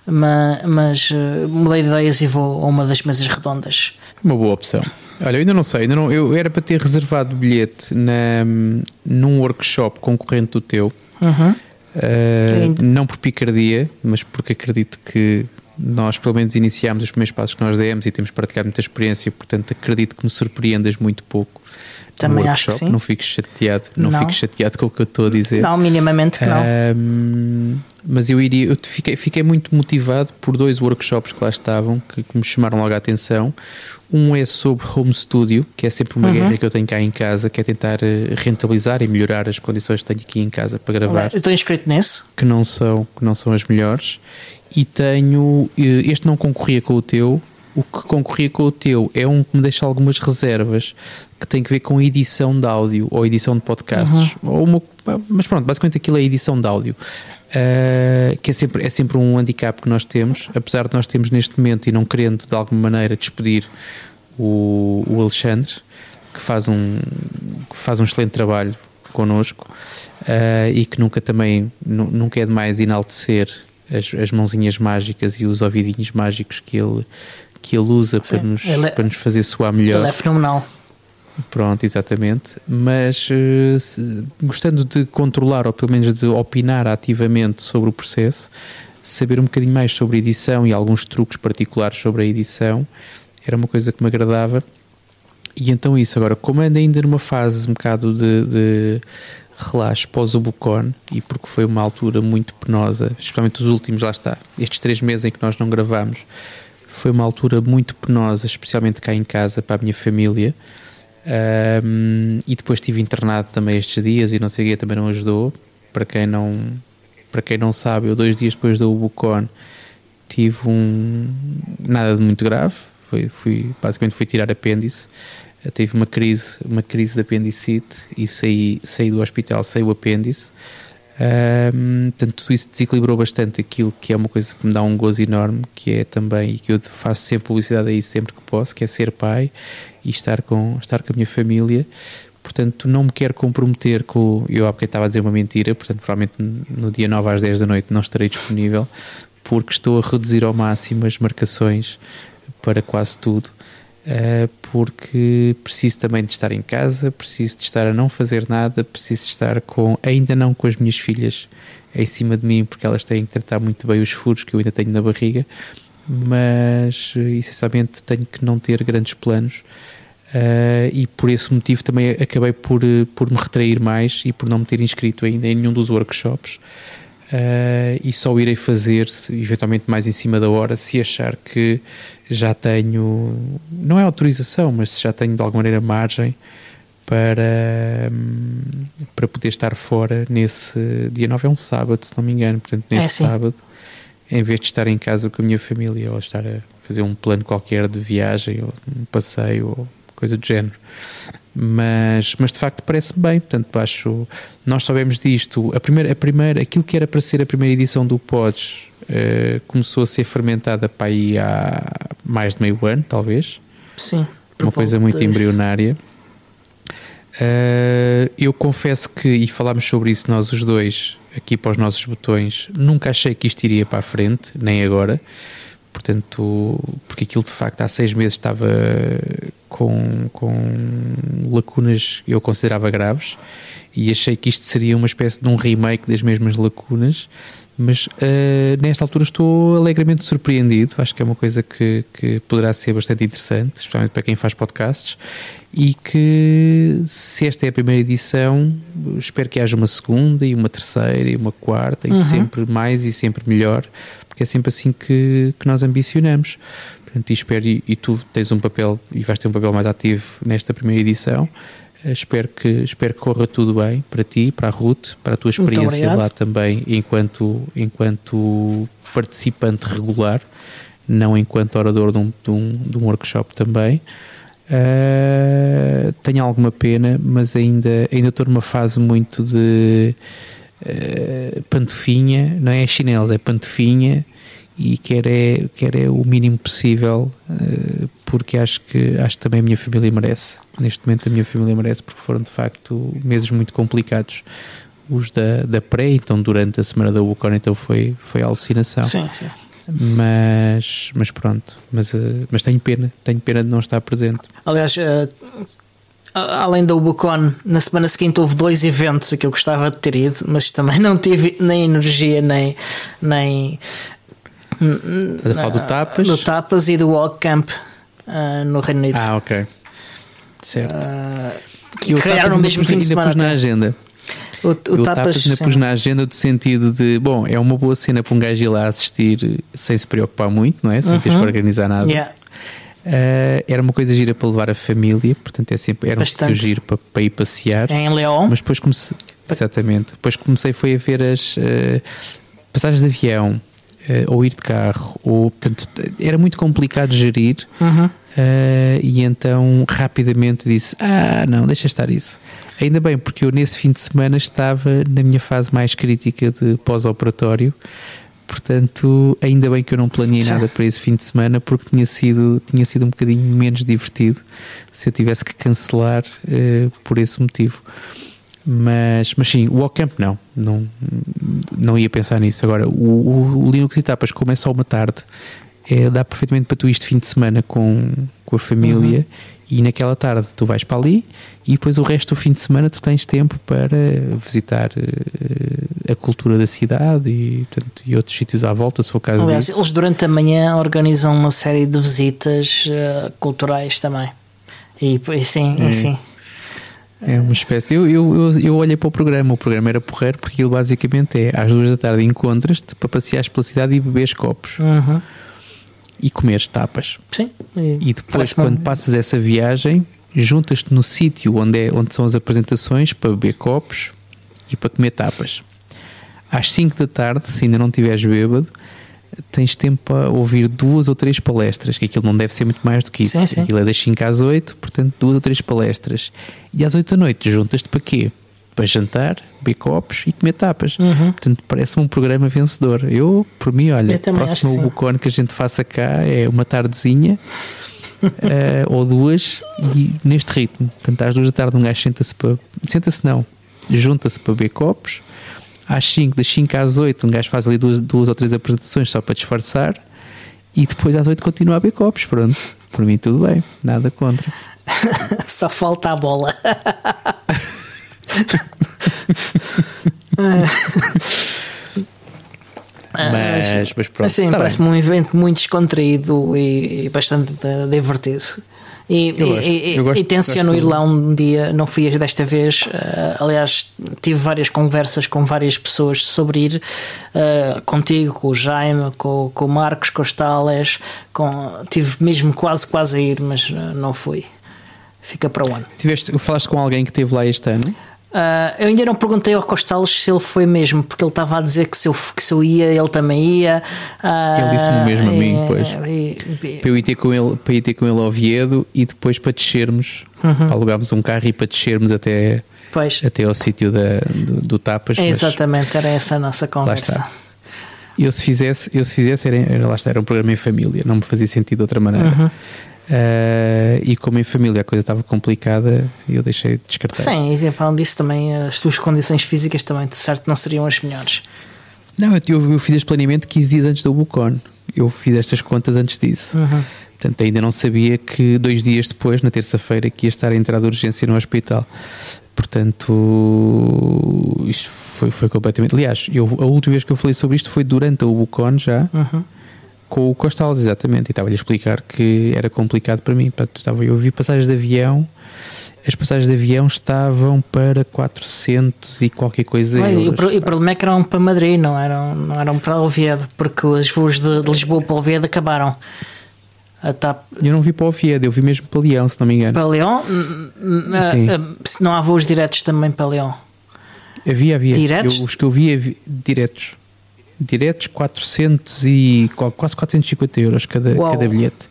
mas, mas uh, mudei de ideias e vou a uma das mesas redondas. Uma boa opção. Olha, eu ainda não sei, ainda não, eu era para ter reservado o bilhete na, num workshop concorrente do teu. Uhum. Uh, não por picardia, mas porque acredito que nós pelo menos iniciámos os primeiros passos que nós demos e temos partilhado muita experiência, portanto acredito que me surpreendas muito pouco também acho que sim. Não fiques chateado, não, não. fiques chateado com o que eu estou a dizer. Não, minimamente que não. Um, mas eu iria, eu fiquei, fiquei muito motivado por dois workshops que lá estavam que, que me chamaram logo a atenção. Um é sobre home studio, que é sempre uma uhum. guerra que eu tenho cá em casa, que é tentar eh, rentabilizar e melhorar as condições que tenho aqui em casa para gravar. Eu estou inscrito nesse. Que não são, que não são as melhores. E tenho, eh, este não concorria com o teu, o que concorria com o teu é um que me deixa algumas reservas que tem que ver com edição de áudio ou edição de podcasts. Uhum. Ou uma, mas pronto, basicamente aquilo é edição de áudio. Uh, que é sempre, é sempre um handicap que nós temos, apesar de nós termos neste momento e não querendo de alguma maneira despedir o, o Alexandre, que faz um, que faz um excelente trabalho connosco uh, e que nunca também nunca é demais enaltecer as, as mãozinhas mágicas e os ouvidinhos mágicos que ele, que ele usa Sim, para, nos, ele é, para nos fazer soar melhor. Ele é fenomenal. Pronto, exatamente. Mas uh, se, gostando de controlar ou pelo menos de opinar ativamente sobre o processo, saber um bocadinho mais sobre edição e alguns truques particulares sobre a edição era uma coisa que me agradava. E então isso, agora, como ando ainda numa fase um bocado de, de relaxo pós o Bucon e porque foi uma altura muito penosa, especialmente os últimos, lá está, estes três meses em que nós não gravamos, foi uma altura muito penosa, especialmente cá em casa, para a minha família. Um, e depois estive internado também estes dias e não sei o que também não ajudou. Para quem não, para quem não sabe, eu dois dias depois do Bucon tive um nada de muito grave. Foi, fui, basicamente fui tirar apêndice. Tive uma crise, uma crise de apendicite e saí, saí do hospital, saí o apêndice. Um, portanto, tudo isso desequilibrou bastante aquilo que é uma coisa que me dá um gozo enorme, que é também, e que eu faço sempre publicidade aí sempre que posso, que é ser pai e estar com, estar com a minha família. Portanto, não me quero comprometer com. Eu há bocadinho estava a dizer uma mentira, portanto, provavelmente no dia 9 às 10 da noite não estarei disponível, porque estou a reduzir ao máximo as marcações para quase tudo. Uh, porque preciso também de estar em casa, preciso de estar a não fazer nada, preciso de estar com, ainda não com as minhas filhas em cima de mim, porque elas têm que tratar muito bem os furos que eu ainda tenho na barriga, mas essencialmente tenho que não ter grandes planos. Uh, e por esse motivo também acabei por, por me retrair mais e por não me ter inscrito ainda em nenhum dos workshops. Uh, e só irei fazer eventualmente mais em cima da hora se achar que já tenho, não é autorização, mas se já tenho de alguma maneira margem para, hum, para poder estar fora nesse dia 9 é um sábado, se não me engano, portanto nesse é, sábado, em vez de estar em casa com a minha família ou estar a fazer um plano qualquer de viagem ou um passeio ou coisa do género mas, mas de facto parece bem, portanto acho, nós sabemos disto, a primeira, a primeira, aquilo que era para ser a primeira edição do Pods uh, começou a ser fermentada para aí há mais de meio ano, talvez. Sim. Uma coisa muito embrionária. Uh, eu confesso que, e falámos sobre isso nós os dois, aqui para os nossos botões, nunca achei que isto iria para a frente, nem agora. Portanto, porque aquilo de facto há seis meses estava com, com lacunas que eu considerava graves e achei que isto seria uma espécie de um remake das mesmas lacunas mas uh, nesta altura estou alegremente surpreendido. Acho que é uma coisa que, que poderá ser bastante interessante, especialmente para quem faz podcasts. E que, se esta é a primeira edição, espero que haja uma segunda, e uma terceira, e uma quarta, uhum. e sempre mais e sempre melhor, porque é sempre assim que, que nós ambicionamos. Portanto, e espero, e, e tu tens um papel, e vais ter um papel mais ativo nesta primeira edição. Eh, espero que, espero que corra tudo bem para ti, para a Ruth, para a tua experiência lá também, enquanto, enquanto participante regular, não enquanto orador de um, de um, de um workshop também. Uh, tenho alguma pena, mas ainda, ainda estou numa fase muito de uh, pantofinha, não é chinelos, é pantofinha e quer é, quer é o mínimo possível uh, porque acho que, acho que também a minha família merece. Neste momento a minha família merece porque foram de facto meses muito complicados. Os da, da pré, então durante a semana da Wucon, então foi, foi alucinação. Sim, sim. Mas, mas pronto, mas, uh, mas tenho pena, tenho pena de não estar presente. Aliás, uh, além da Ubucon, na semana seguinte houve dois eventos que eu gostava de ter ido, mas também não tive nem energia nem, nem Estás a falar do Tapas? Do Tapas e do Walk Camp uh, no Reino Unido. Ah, ok. Certo. Uh, que criaram no mesmo fim de semana. na agenda. O, o, o Tapas, Tapas ainda pus na agenda do sentido de, bom, é uma boa cena para um gajo ir lá assistir sem se preocupar muito, não é? Sem uh -huh. teres que organizar nada. Yeah. Uh, era uma coisa gira para levar a família, portanto é sempre, era Bastante. um sítio giro para, para ir passear. Em Leão. Mas depois comecei, exatamente, depois comecei foi a ver as uh, passagens de avião, ou ir de carro, ou portanto era muito complicado gerir uhum. uh, e então rapidamente disse: Ah, não, deixa estar isso. Ainda bem, porque eu nesse fim de semana estava na minha fase mais crítica de pós-operatório. Portanto, ainda bem que eu não planeei nada para esse fim de semana porque tinha sido, tinha sido um bocadinho menos divertido se eu tivesse que cancelar uh, por esse motivo. Mas, mas sim, o Walkcamp não, não, não ia pensar nisso. Agora, o, o Linux Etapas, como é só uma tarde, é, dá perfeitamente para tu este fim de semana com, com a família uhum. e naquela tarde tu vais para ali e depois o resto do fim de semana tu tens tempo para visitar uh, a cultura da cidade e, portanto, e outros sítios à volta, se for caso Aliás, disso. eles durante a manhã organizam uma série de visitas uh, culturais também. E, e sim, é. e sim. É uma espécie. Eu, eu, eu, eu, olhei para o programa, o programa era porreiro porque ele basicamente é às duas da tarde encontras-te para passeares pela cidade e beberes copos uhum. e comeres tapas. Sim. E, e depois, quando passas essa viagem, juntas-te no sítio onde, é, onde são as apresentações para beber copos e para comer tapas. Às 5 da tarde, se ainda não estiveres bêbado, tens tempo para ouvir duas ou três palestras, que aquilo não deve ser muito mais do que isso. Sim, sim. Aquilo é das 5 às 8, portanto, duas ou três palestras. E às 8 da noite juntas-te para quê? Para jantar, beber copos e comer tapas. Uhum. Portanto, parece-me um programa vencedor. Eu, por mim, olha, o próximo Bucone que a gente faça cá é uma tardezinha. uh, ou duas e neste ritmo, portanto às duas da tarde um gajo senta-se para senta-se não, junta-se para beber copos às 5, das 5 às 8, um gajo faz ali duas, duas ou três apresentações só para disfarçar e depois às 8 continua a ver copos. Pronto, por mim tudo bem, nada contra. só falta a bola. mas, mas pronto. sim, tá parece-me um evento muito descontraído e, e bastante divertido. E, gosto, e, e, e tenciono ir lá um dia, não fui desta vez. Uh, aliás, tive várias conversas com várias pessoas sobre ir uh, contigo, com o Jaime, com, com o Marcos, com os Tales. Com, tive mesmo quase, quase a ir, mas uh, não fui. Fica para o ano. Tiveste, falaste com alguém que esteve lá este ano? Uh, eu ainda não perguntei ao Costales se ele foi mesmo, porque ele estava a dizer que se eu, que se eu ia, ele também ia. Uh, ele disse-me mesmo a mim, depois. para eu ir ter com ele, para ir ter com ele ao Oviedo e depois para descermos, uhum. para alugarmos um carro e para descermos até, pois. até ao sítio da, do, do Tapas. É exatamente, era essa a nossa conversa. Eu se fizesse, eu se fizesse era, era, lá está, era um programa em família, não me fazia sentido de outra maneira. Uhum. Uh, e como em família a coisa estava complicada, eu deixei de descartar. Sim, e para disso também as tuas condições físicas também de certo não seriam as melhores. Não, eu, eu fiz este planeamento 15 dias antes do Bucon. Eu fiz estas contas antes disso. Uhum. Portanto, ainda não sabia que dois dias depois, na terça-feira, que ia estar a entrar de urgência no hospital. Portanto, isto foi, foi completamente. Aliás, eu, a última vez que eu falei sobre isto foi durante a Ubucon já, Uhum. Com o Costales, exatamente. E estava-lhe a explicar que era complicado para mim. Portanto, estava, eu vi passagens de avião, as passagens de avião estavam para 400 e qualquer coisa. Olha, e o e o problema é que eram para Madrid, não eram, não eram para Oviedo, porque os voos de, de Lisboa para Oviedo acabaram. TAP Eu não vi para o Oviedo, eu vi mesmo para Leão, se não me engano. para Leão, a- se não há voos diretos também para Leão. Havia, havia. Diretos? Eu- os que eu vi, havia- diretos. Diretos, 400 e qua- quase 450 euros cada, Uau. cada bilhete.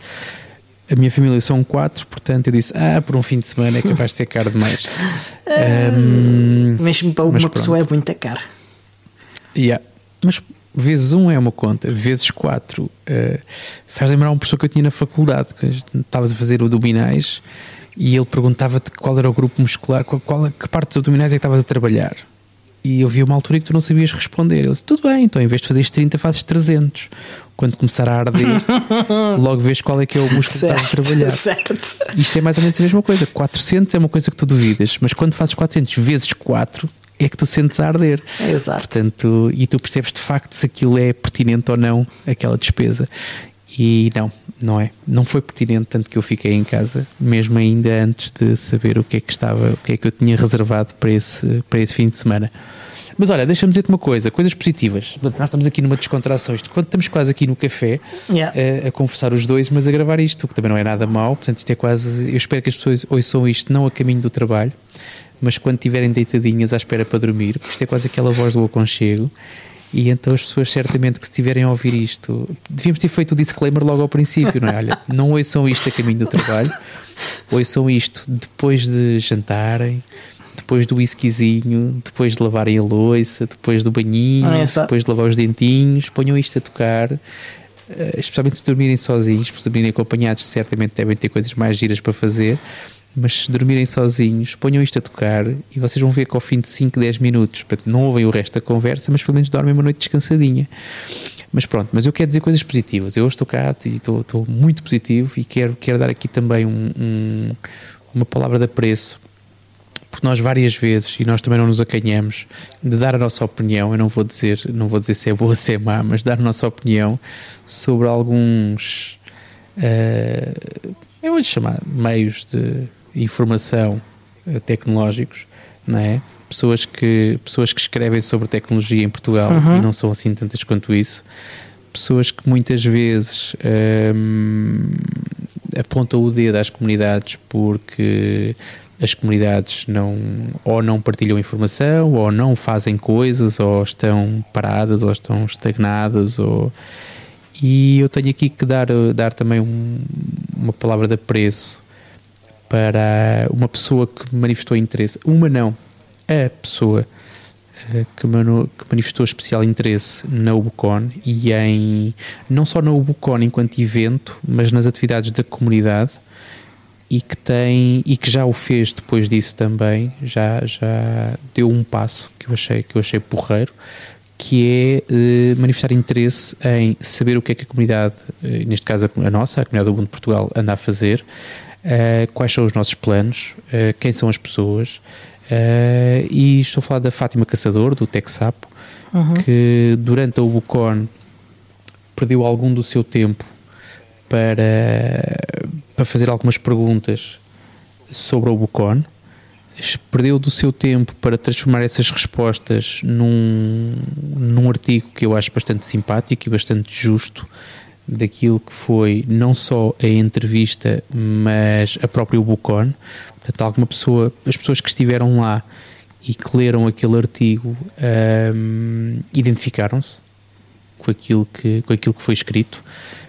A minha família são quatro, portanto eu disse: Ah, por um fim de semana é capaz de ser caro demais. Ahm, Mesmo para uma pessoa é muito caro. yeah. Mas vezes um é uma conta, vezes quatro eh, faz lembrar uma pessoa que eu tinha na faculdade, que estavas a fazer abdominais e ele perguntava-te qual era o grupo muscular, qual, qual- que parte dos abdominais é que estavas a trabalhar. E eu vi uma altura que tu não sabias responder. Ele disse: Tudo bem, então em vez de fazeres 30, fazes 300. Quando começar a arder, logo vês qual é que é o músculo que estás a trabalhar. certo. Isto é mais ou menos a mesma coisa. 400 é uma coisa que tu duvidas, mas quando fazes 400 vezes 4 é que tu sentes a arder. Exato. Portanto, e tu percebes de facto se aquilo é pertinente ou não, aquela despesa. E não, não é. Não foi pertinente, tanto que eu fiquei em casa, mesmo ainda antes de saber o que é que estava, o que é que eu tinha reservado para esse, para esse fim de semana. Mas olha, deixa-me dizer-te uma coisa, coisas positivas. Nós estamos aqui numa descontração. Isto, quando estamos quase aqui no café, Yeah. a, a conversar os dois, mas a gravar isto, o que também não é nada mau. Portanto, isto é quase. Eu espero que as pessoas ouçam isto não a caminho do trabalho, mas quando estiverem deitadinhas à espera para dormir, porque isto é quase aquela voz do aconchego. E então as pessoas, certamente, que se estiverem a ouvir isto, devíamos ter feito o disclaimer logo ao princípio, não é? Olha, não ouçam isto a caminho do trabalho, ouçam isto depois de jantarem, depois do whiskyzinho, depois de lavarem a louça, depois do banhinho, exato. depois de lavar os dentinhos, ponham isto a tocar. Eh, especialmente se dormirem sozinhos, se dormirem acompanhados, certamente devem ter coisas mais giras para fazer. Mas se dormirem sozinhos, ponham isto a tocar e vocês vão ver que ao fim de 5, 10 minutos, não ouvem o resto da conversa, mas pelo menos dormem uma noite descansadinha. Mas pronto, mas eu quero dizer coisas positivas. Eu hoje estou cá e estou, estou muito positivo e quero, quero dar aqui também um- um- uma palavra de apreço porque nós várias vezes e nós também não nos acanhamos de dar a nossa opinião, eu não vou dizer, não vou dizer se é boa ou se é má, mas dar a nossa opinião sobre alguns eh, eu vou lhe chamar meios de informação eh, tecnológicos, não é? Pessoas que, pessoas que escrevem sobre tecnologia em Portugal e não são assim tantas quanto isso. Pessoas que muitas vezes hum, apontam o dedo às comunidades porque as comunidades não ou não partilham informação ou não fazem coisas ou estão paradas ou estão estagnadas ou e eu tenho aqui que dar, dar também um- uma palavra de apreço para uma pessoa que manifestou interesse, uma não, a pessoa eh, que, manifestou especial interesse na Ubucon e em não só na Ubucon enquanto evento, mas nas atividades da comunidade e que tem e que já o fez depois disso também, já, já deu um passo que eu achei, que eu achei porreiro, que é eh, manifestar interesse em saber o que é que a comunidade, eh, neste caso a, a nossa, a comunidade do Ubuntu de Portugal, anda a fazer, eh, quais são os nossos planos, eh, quem são as pessoas, eh, e estou a falar da Fátima Caçador, do Texapo, que durante a Ubucon perdeu algum do seu tempo para, para fazer algumas perguntas sobre o Bucon, perdeu do seu tempo para transformar essas respostas num, num artigo que eu acho bastante simpático e bastante justo daquilo que foi não só a entrevista, mas a própria Bucon. Portanto, alguma pessoa, as pessoas que estiveram lá e que leram aquele artigo hum, identificaram-se com aquilo, que, com aquilo que foi escrito.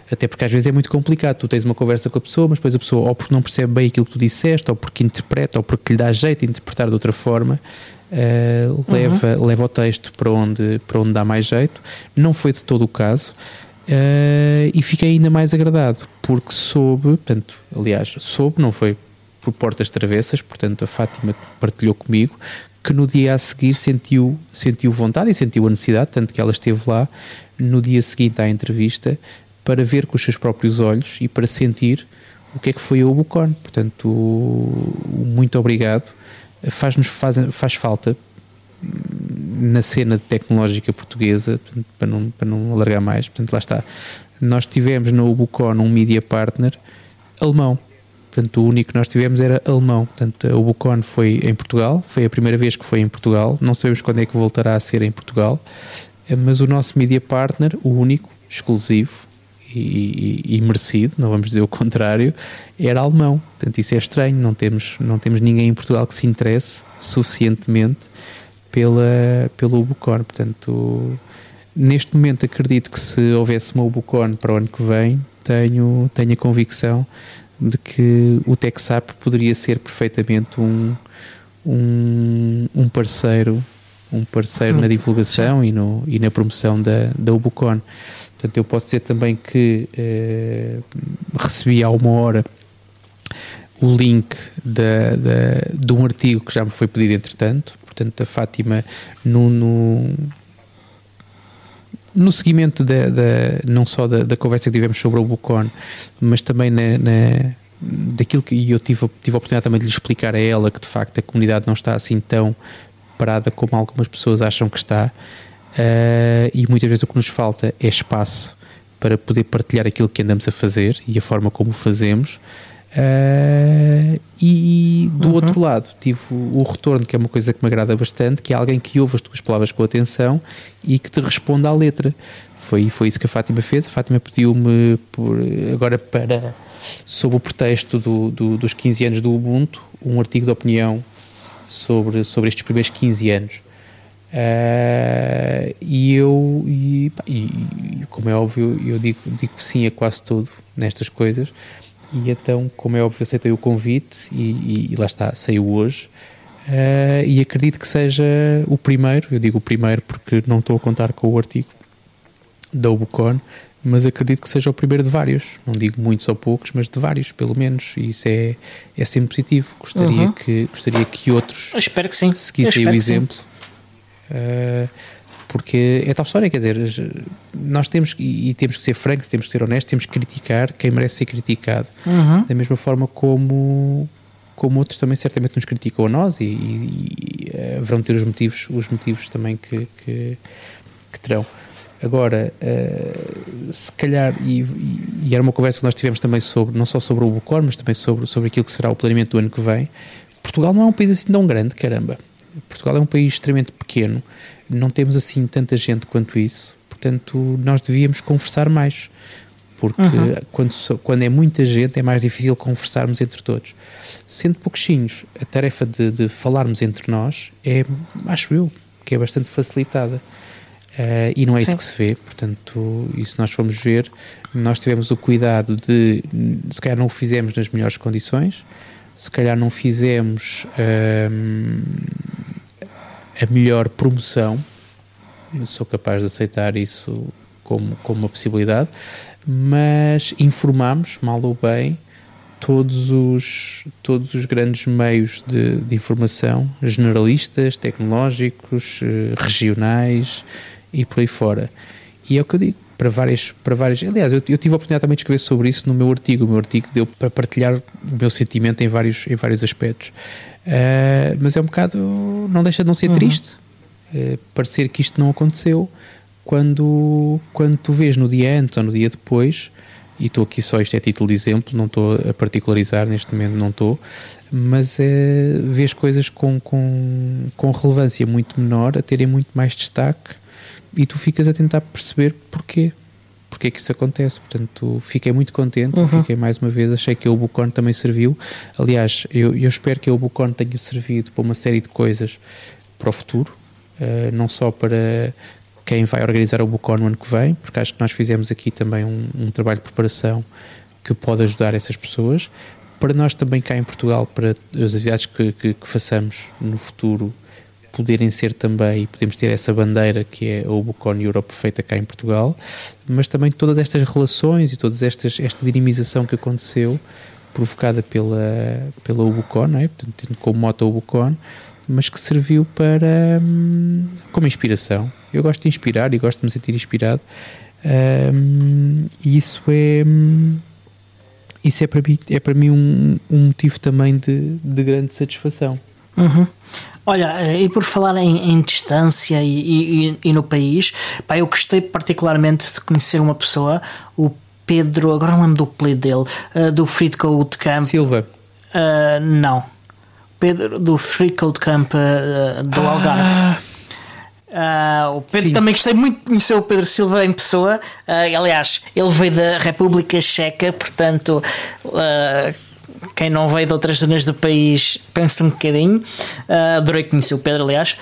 Até porque às vezes é muito complicado. Tu tens uma conversa com a pessoa, mas depois a pessoa, ou porque não percebe bem aquilo que tu disseste, ou porque interpreta, ou porque lhe dá jeito de interpretar de outra forma, eh, leva, leva o texto para onde, para onde dá mais jeito. Não foi de todo o caso. Eh, e fiquei ainda mais agradado, porque soube, portanto, aliás, soube, não foi por portas travessas, portanto, a Fátima partilhou comigo que no dia a seguir sentiu, sentiu vontade e sentiu a necessidade, tanto que ela esteve lá no dia seguinte à entrevista, para ver com os seus próprios olhos e para sentir o que é que foi a Ubucon. Portanto, muito obrigado. Faz-nos faz, faz falta na cena tecnológica portuguesa, para não, para não alargar mais, portanto, lá está. Nós tivemos na Ubucon um media partner alemão. Portanto, o único que nós tivemos era alemão. Portanto, a Ubucon foi em Portugal, foi a primeira vez que foi em Portugal. Não sabemos quando é que voltará a ser em Portugal, mas o nosso media partner, o único, exclusivo, e, e, e, merecido, não vamos dizer o contrário, era alemão. Portanto, isso é estranho. Não temos, não temos ninguém em Portugal que se interesse suficientemente pela, pelo Ubucon. Portanto, neste momento acredito que se houvesse uma Ubucon para o ano que vem, tenho, tenho a convicção de que o TechSap poderia ser perfeitamente um, um, um parceiro um parceiro na divulgação e, no, e na promoção da, da Ubucon. Portanto, eu posso dizer também que eh, recebi há uma hora o link da, da, de um artigo que já me foi pedido entretanto. Portanto, a Fátima, no, no, no seguimento da, da, não só da, da, conversa que tivemos sobre o Bucon, mas também na, na, daquilo que eu tive, tive a oportunidade também de lhe explicar a ela que de facto a comunidade não está assim tão parada como algumas pessoas acham que está. Uh, e muitas vezes o que nos falta é espaço para poder partilhar aquilo que andamos a fazer e a forma como o fazemos. Uh, e do uhum. outro lado, tive o, o, retorno, que é uma coisa que me agrada bastante, que é alguém que ouve as tuas palavras com atenção e que te responde à letra. Foi, foi isso que a Fátima fez. A Fátima pediu-me agora para, sob o pretexto do, do, dos 15 anos do Ubuntu, um artigo de opinião sobre, sobre estes primeiros 15 anos. Uh, e eu, e, e, como é óbvio, eu digo, digo sim a quase tudo nestas coisas. E então, como é óbvio, aceitei o convite e, e, e lá está, saiu hoje. Uh, e acredito que seja o primeiro, eu digo o primeiro porque não estou a contar com o artigo da Ubucon, mas acredito que seja o primeiro de vários. Não digo muitos ou poucos, mas de vários, pelo menos. E isso é, é sempre positivo. Gostaria, uhum. que, gostaria que outros eu espero que sim. seguissem o exemplo. Uh, porque é tal história, quer dizer, nós temos e temos que ser francos, temos que ser honestos, temos que criticar quem merece ser criticado. Uhum. Da mesma forma como como outros também certamente nos criticam a nós e, e, e haverão ter os motivos, os motivos também que, que, que terão. Agora, uh, se calhar, e, e, era uma conversa que nós tivemos também sobre, não só sobre o Bucor, mas também sobre, sobre aquilo que será o planeamento do ano que vem, Portugal não é um país assim tão grande, caramba. Portugal é um país extremamente pequeno, não temos assim tanta gente quanto isso, portanto, nós devíamos conversar mais. Porque uhum. quando, quando é muita gente é mais difícil conversarmos entre todos. Sendo pouquinhos, a tarefa de, de falarmos entre nós é, acho eu, que é bastante facilitada. Uh, e não é Sim. isso que se vê, portanto, e se nós formos ver, nós tivemos o cuidado de, se calhar não o fizemos nas melhores condições, se calhar não fizemos uh, a melhor promoção, sou capaz de aceitar isso como, como uma possibilidade, mas informamos, mal ou bem, todos os, todos os grandes meios de, de informação, generalistas, tecnológicos, eh, regionais, e por aí fora. E é o que eu digo, para várias, para várias. Aliás, eu, eu tive a oportunidade também de escrever sobre isso no meu artigo. O meu artigo deu para partilhar o meu sentimento em vários, em vários aspectos. Uh, mas é um bocado. Não deixa de não ser uhum. triste. Uh, parecer que isto não aconteceu quando, quando tu vês no dia antes ou no dia depois. E estou aqui só, isto é título de exemplo, não estou a particularizar, neste momento não estou, mas é, vês coisas com, com, com relevância muito menor a terem muito mais destaque e tu ficas a tentar perceber porquê. Porquê que isso acontece? Portanto, fiquei muito contente, uhum. fiquei mais uma vez, achei que a Ubucon também serviu. Aliás, eu, eu espero que a Ubucon tenha servido para uma série de coisas para o futuro, uh, não só para quem vai organizar o Ubucon no ano que vem, porque acho que nós fizemos aqui também um, um trabalho de preparação que pode ajudar essas pessoas, para nós também cá em Portugal, para as atividades que, que, que façamos no futuro poderem ser também, podemos ter essa bandeira que é a Ubucon Europe feita cá em Portugal, mas também todas estas relações e toda esta dinamização que aconteceu, provocada pela, pela Ubucon, é? Portanto, como moto a Ubucon, mas que serviu para hum, como inspiração. Eu gosto de inspirar e gosto de me sentir inspirado. Um, e isso é isso é para mim, é para mim um, um motivo também de, de grande satisfação. Uhum. Olha, eh, e por falar em, em distância e, e, e, no país, pá, eu gostei particularmente de conhecer uma pessoa, o Pedro, agora não lembro do apelido dele, uh, do Free Code Camp. Silva. Uh, não. Pedro do Free Code Camp uh, do ah. Algarve. Uh, o Pedro Sim. também gostei muito de conhecer o Pedro Silva em pessoa. Uh, aliás, ele veio da República Checa, portanto, uh, quem não veio de outras zonas do país pensa um bocadinho. adorei conhecer o Pedro, aliás,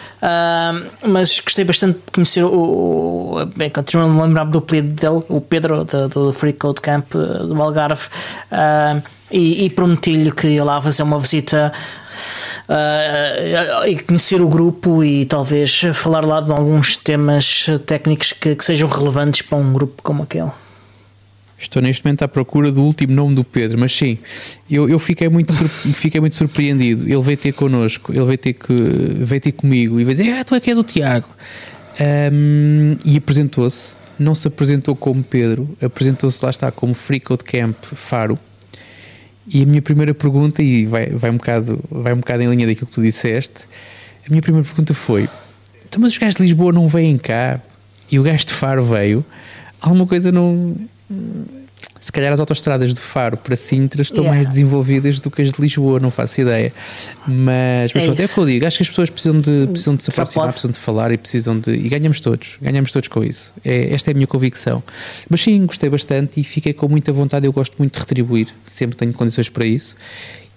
mas gostei bastante de conhecer o. o bem, continuo a me lembrar do apelido dele, o Pedro, do, do Free Code Camp do Algarve, e, e prometi-lhe que ia lá fazer uma visita uh, e conhecer o grupo e talvez falar lá de alguns temas técnicos que, que sejam relevantes para um grupo como aquele. Estou neste momento à procura do último nome do Pedro, mas sim, eu, eu fiquei, muito fiquei muito surpreendido. Ele veio ter connosco, ele veio ter, que, veio ter comigo e veio dizer: Ah, tu é que é do Tiago. Um, e apresentou-se, não se apresentou como Pedro, apresentou-se lá está como Free Code Camp Faro. E a minha primeira pergunta, e vai, vai, um bocado, vai um bocado em linha daquilo que tu disseste, a minha primeira pergunta foi: então, mas os gajos de Lisboa não vêm cá e o gajo de Faro veio? Alguma coisa não se calhar as autoestradas de Faro para Sintra estão yeah. mais desenvolvidas do que as de Lisboa, não faço ideia. Mas, mas é, pronto, é o que eu digo. Acho que as pessoas precisam de, precisam de se aproximar, precisam de falar e precisam de. E ganhamos todos, ganhamos todos com isso. É, esta é a minha convicção. Mas sim, gostei bastante e fiquei com muita vontade. Eu gosto muito de retribuir, sempre tenho condições para isso.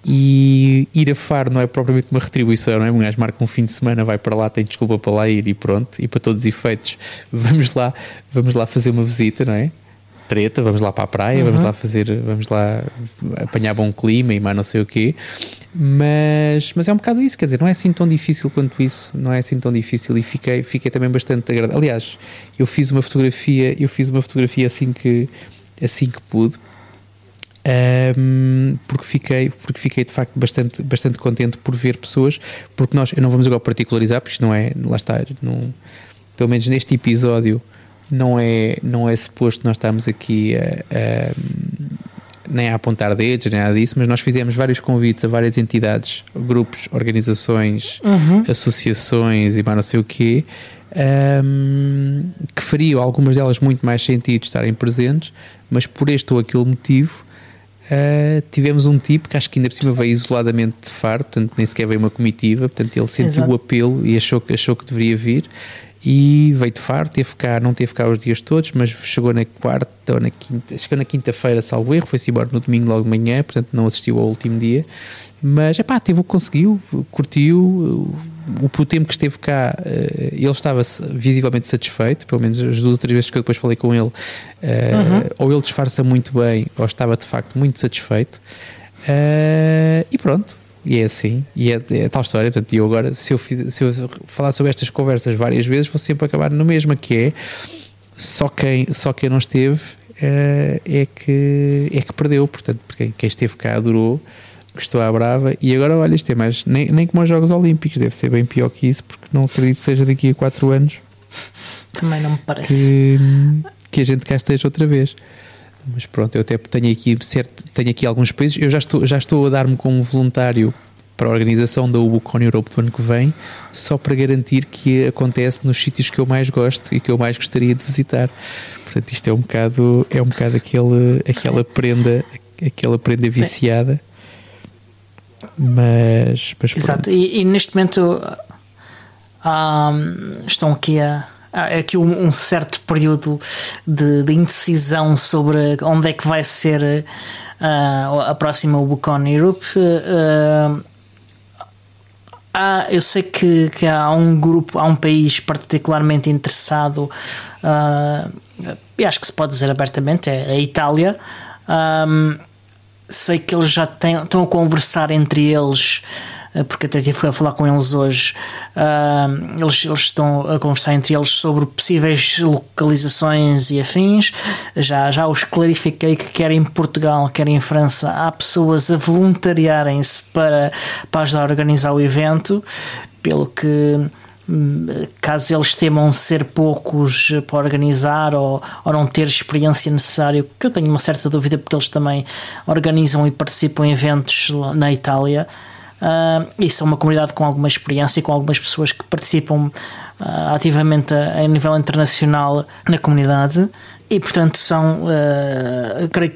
E ir a Faro não é propriamente uma retribuição, não é? Um gajo marca um fim de semana, vai para lá, tem desculpa para lá ir e pronto. E para todos os efeitos, vamos lá, vamos lá fazer uma visita, não é? Treta, vamos lá para a praia, uhum. vamos lá fazer, vamos lá apanhar bom clima e mais não sei o quê. Mas, mas é um bocado isso, quer dizer, não é assim tão difícil quanto isso, não é assim tão difícil e fiquei, fiquei também bastante agradável. Aliás, eu fiz uma fotografia, eu fiz uma fotografia assim que, assim que pude. Um, porque fiquei porque fiquei de facto bastante bastante contente por ver pessoas porque nós eu não vamos agora particularizar porque isto não é lá está não, pelo menos neste episódio não é, não é suposto nós estamos aqui a, a, nem a apontar dedos, nem nada disso, mas nós fizemos vários convites a várias entidades, grupos, organizações, uhum. associações e mais não sei o quê, um, que fariam algumas delas muito mais sentido estarem presentes, mas por este ou aquele motivo. Uh, tivemos um tipo que acho que ainda por cima veio isoladamente de Faro, portanto nem sequer veio uma comitiva, portanto ele sentiu Exato. o apelo e achou achou que deveria vir e veio de Faro, teve cá, não teve cá os dias todos, mas chegou na quarta ou na quinta, chegou na quinta-feira, salvo erro, foi-se embora no domingo logo de manhã, portanto não assistiu ao último dia, mas é pá, teve o que conseguiu, curtiu, o, o tempo que esteve cá, eh, ele estava visivelmente satisfeito, pelo menos as duas ou três vezes que eu depois falei com ele, eh, uhum. ou ele disfarça muito bem, ou estava de facto muito satisfeito, eh, e pronto, e é assim, e é, é tal história. Portanto, eu agora, se eu, fiz, se eu falar sobre estas conversas várias vezes, vou sempre acabar no mesmo, que é só quem, só quem não esteve é, é que, é que perdeu. Portanto, quem, quem esteve cá adorou, gostou à brava. E agora, olha, isto é mais, nem, nem como os Jogos Olímpicos, deve ser bem pior que isso, porque não acredito que seja daqui a 4 anos. Também não me parece. Que, que a gente cá esteja outra vez. Mas pronto, eu até tenho aqui, certo, tenho aqui alguns países. Eu já estou, já estou a dar-me como voluntário para a organização da UBUCON Europe do ano que vem, só para garantir que acontece nos sítios que eu mais gosto e que eu mais gostaria de visitar. Portanto, isto é um bocado, é um bocado aquele, aquela prenda, aquela prenda viciada. Mas, mas Exato, e, e, neste momento um, estão aqui a há aqui um, um certo período de, de, indecisão sobre onde é que vai ser uh, a próxima Ubucon Europe. Uh, há, eu sei que, que, há um grupo, há um país particularmente interessado, uh, e acho que se pode dizer abertamente, é a Itália. Um, sei que eles já têm, estão a conversar entre eles porque até fui a falar com eles hoje. Uh, eles, eles, estão a conversar entre eles sobre possíveis localizações e afins. Já, já os clarifiquei que quer em Portugal, quer em França, há pessoas a voluntariarem-se para, para ajudar a organizar o evento, pelo que caso eles temam ser poucos para organizar ou, ou não ter experiência necessária, que eu tenho uma certa dúvida porque eles também organizam e participam em eventos na Itália. Uh, e são uma comunidade com alguma experiência e com algumas pessoas que participam uh, ativamente a, a, nível internacional na comunidade. E portanto são uh, creio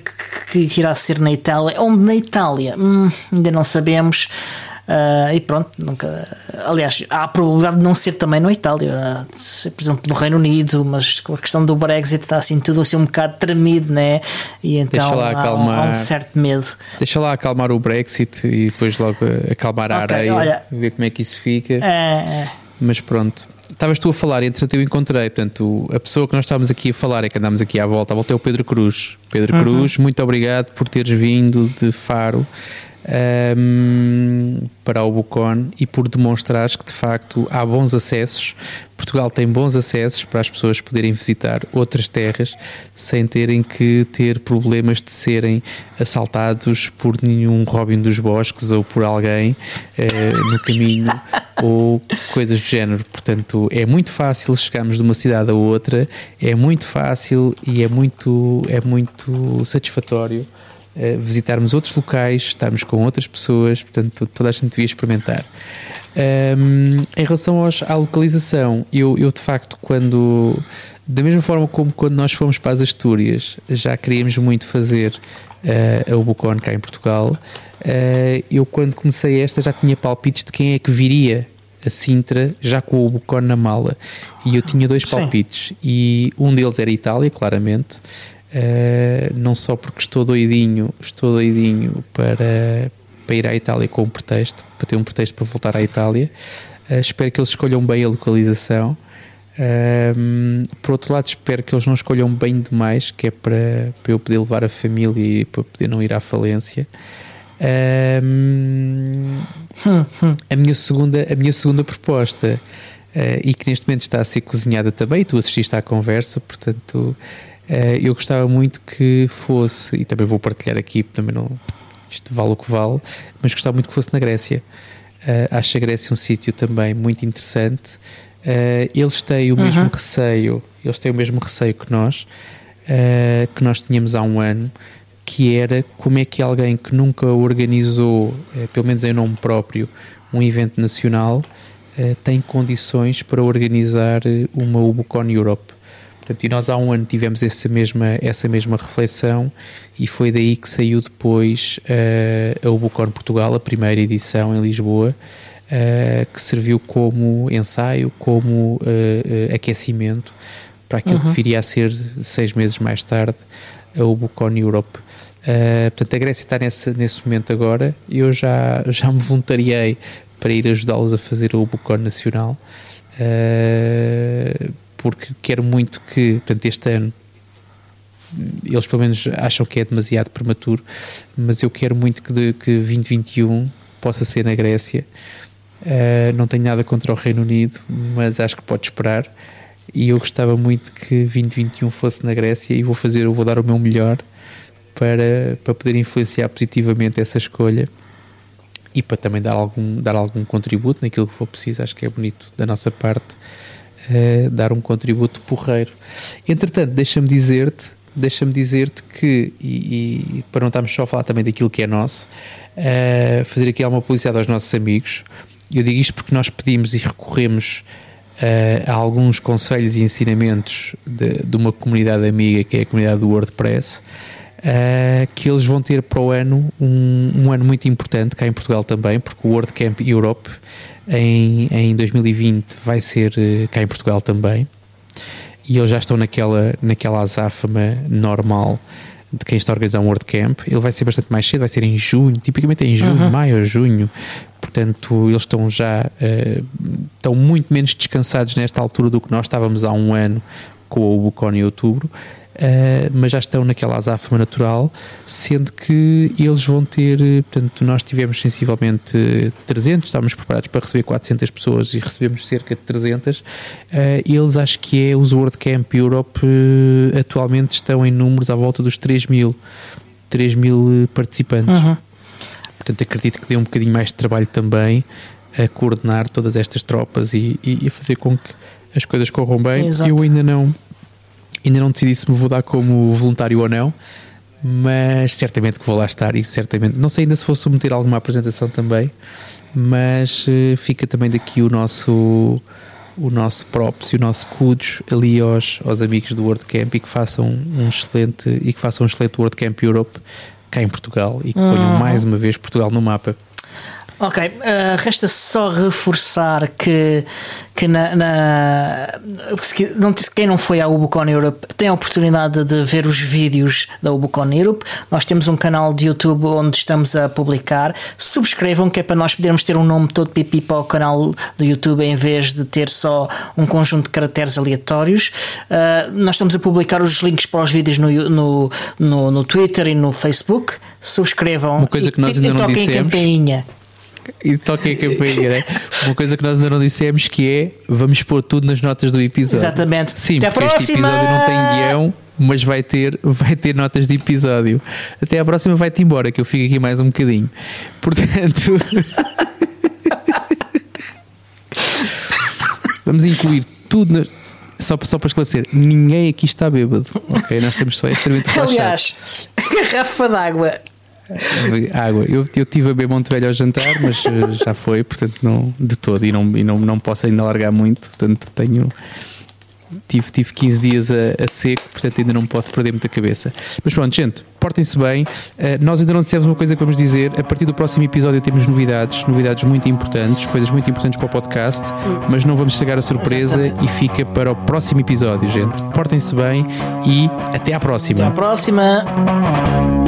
que, que, irá ser na Itália onde na Itália hum, ainda não sabemos Uh, e pronto, nunca. Aliás, há a probabilidade de não ser também na Itália, uh, por exemplo, no Reino Unido, mas com a questão do Brexit está assim tudo assim um bocado tremido, né? E então há, acalmar, há, um certo medo. Deixa lá acalmar o Brexit e depois logo acalmar a okay, areia, olha, ver como é que isso fica. É, é. Mas pronto. Estavas tu a falar, entretanto eu encontrei, portanto, a pessoa que nós estávamos aqui a falar é que andámos aqui à volta, à volta é o Pedro Cruz. Pedro uhum. Cruz, muito obrigado por teres vindo de Faro um, para o Bucon e por demonstrares que de facto há bons acessos. Portugal tem bons acessos para as pessoas poderem visitar outras terras sem terem que ter problemas de serem assaltados por nenhum Robin dos Bosques ou por alguém uh, no caminho ou coisas do género. Portanto, é muito fácil chegarmos de uma cidade a outra, é muito fácil e é muito, é muito satisfatório visitarmos outros locais, estarmos com outras pessoas, portanto, toda a gente devia experimentar. Um, em relação aos, à localização, eu, eu de facto, quando da mesma forma como quando nós fomos para as Astúrias, já queríamos muito fazer uh, a Ubucon cá em Portugal. Uh, eu, quando comecei esta, já tinha palpites de quem é que viria a Sintra já com o Ubucon na mala. E eu tinha dois palpites, Sim. e um deles era Itália, claramente. Uh, não só porque estou doidinho, estou doidinho para, para ir à Itália com um pretexto, para ter um pretexto para voltar à Itália. Uh, espero que eles escolham bem a localização. Uh, por outro lado, espero que eles não escolham bem demais, que é para, para eu poder levar a família e para poder não ir à falência. a minha segunda, a minha segunda proposta, e que neste momento está a ser cozinhada também, tu assististe à conversa, portanto eh, eu gostava muito que fosse, e também vou partilhar aqui, também não, isto vale o que vale, mas gostava muito que fosse na Grécia. Uh, acho a Grécia um sítio também muito interessante. Uh, eles têm o uhum. mesmo receio, eles têm o mesmo receio que nós, uh, que nós tínhamos há um ano, que era como é que alguém que nunca organizou, pelo menos em nome próprio, um evento nacional, tem condições para organizar uma Ubucon Europe. Portanto, e nós há um ano tivemos essa mesma, essa mesma reflexão e foi daí que saiu depois uh, a Ubucon Portugal, a primeira edição em Lisboa, uh, que serviu como ensaio, como uh, aquecimento para aquilo uhum. que viria a ser seis meses mais tarde a Ubucon Europe. Portanto, a Grécia está nesse, nesse momento agora. Eu já, já me voluntariei para ir ajudá-los a fazer a Ubucon Nacional. Uh, porque quero muito que, portanto, este ano eles pelo menos acham que é demasiado prematuro, mas eu quero muito que, de, que 2021 possa ser na Grécia. Uh, não tenho nada contra o Reino Unido, mas acho que pode esperar. E eu gostava muito que 2021 fosse na Grécia e vou fazer, eu vou dar o meu melhor para, para poder influenciar positivamente essa escolha e para também dar algum, dar algum contributo naquilo que for preciso. Acho que é bonito da nossa parte uh, dar um contributo porreiro. Entretanto, deixa-me dizer-te, deixa-me dizer-te que, e, e, para não estarmos só a falar também daquilo que é nosso, uh, fazer aqui alguma publicidade aos nossos amigos. Eu digo isto porque nós pedimos e recorremos uh, a alguns conselhos e ensinamentos de, de, uma comunidade amiga que é a comunidade do WordPress. Uh, que eles vão ter para o ano um, um, ano muito importante cá em Portugal também, porque o WordCamp Europe em, em 2020 vai ser uh, cá em Portugal também. E eles já estão naquela, naquela azáfama normal de quem está a organizar um WordCamp. Ele vai ser bastante mais cedo, vai ser em junho, tipicamente é em junho, uhum. maio ou junho. Portanto, eles estão já uh, estão muito menos descansados nesta altura do que nós estávamos há um ano com o Bucon em outubro. Uh, mas já estão naquela azáfama natural, sendo que eles vão ter, portanto, nós tivemos sensivelmente 300, estávamos preparados para receber 400 pessoas e recebemos cerca de 300. Uh, eh, eles acho que é os WordCamp Europe uh, atualmente estão em números à volta dos 3 mil, 3 mil participantes. Uhum. Portanto, acredito que dê um bocadinho mais de trabalho também. a coordenar todas estas tropas e, e, e a fazer com que as coisas corram bem. Exato. Eu ainda não, ainda não decidi se me vou dar como voluntário ou não, mas certamente que vou lá estar e certamente, não sei ainda se vou submeter alguma apresentação também, mas uh, fica também daqui o nosso o nosso props e o nosso cudos ali aos, aos amigos do WordCamp e que façam um excelente e que façam um excelente WordCamp Europe cá em Portugal e que ponham Uhum. mais uma vez Portugal no mapa. Ok, uh, resta só reforçar que, que na, na- não, quem não foi à Ubucon Europe tem a oportunidade de ver os vídeos da Ubucon Europe. Nós temos um canal de YouTube onde estamos a publicar. Subscrevam, que é para nós podermos ter um nome todo pipi para o canal do YouTube em vez de ter só um conjunto de caracteres aleatórios. Uh, nós estamos a publicar os links para os vídeos no, no, no, no Twitter e no Facebook. Subscrevam Uma coisa e, que nós e ainda não toquem a dissemos. campainha. E toquem a campainha, né? Uma coisa que nós ainda não dissemos que é vamos pôr tudo nas notas do episódio. Exatamente. Sim, Até porque este episódio não tem guião, mas vai ter, vai ter notas de episódio. Até à próxima vai-te embora, que eu fico aqui mais um bocadinho. Portanto. vamos incluir tudo. nas- Só, só para esclarecer, ninguém aqui está bêbado. Ok? Nós estamos só extremamente relaxados. Aliás, garrafa d'água. Água. Eu, eu tive a beber Monte Velho ao jantar, mas eh, já foi, portanto, não, de todo. E, não, e não, não posso ainda largar muito. Portanto, tenho. Tive, tive 15 dias a, a seco, portanto ainda não posso perder muita cabeça. Mas pronto, gente, portem-se bem. Eh, nós ainda não dissemos uma coisa que vamos dizer. A partir do próximo episódio temos novidades, novidades muito importantes, coisas muito importantes para o podcast, mas não vamos estragar a surpresa e fica para o próximo episódio, gente. Portem-se bem e até à próxima. Até à próxima.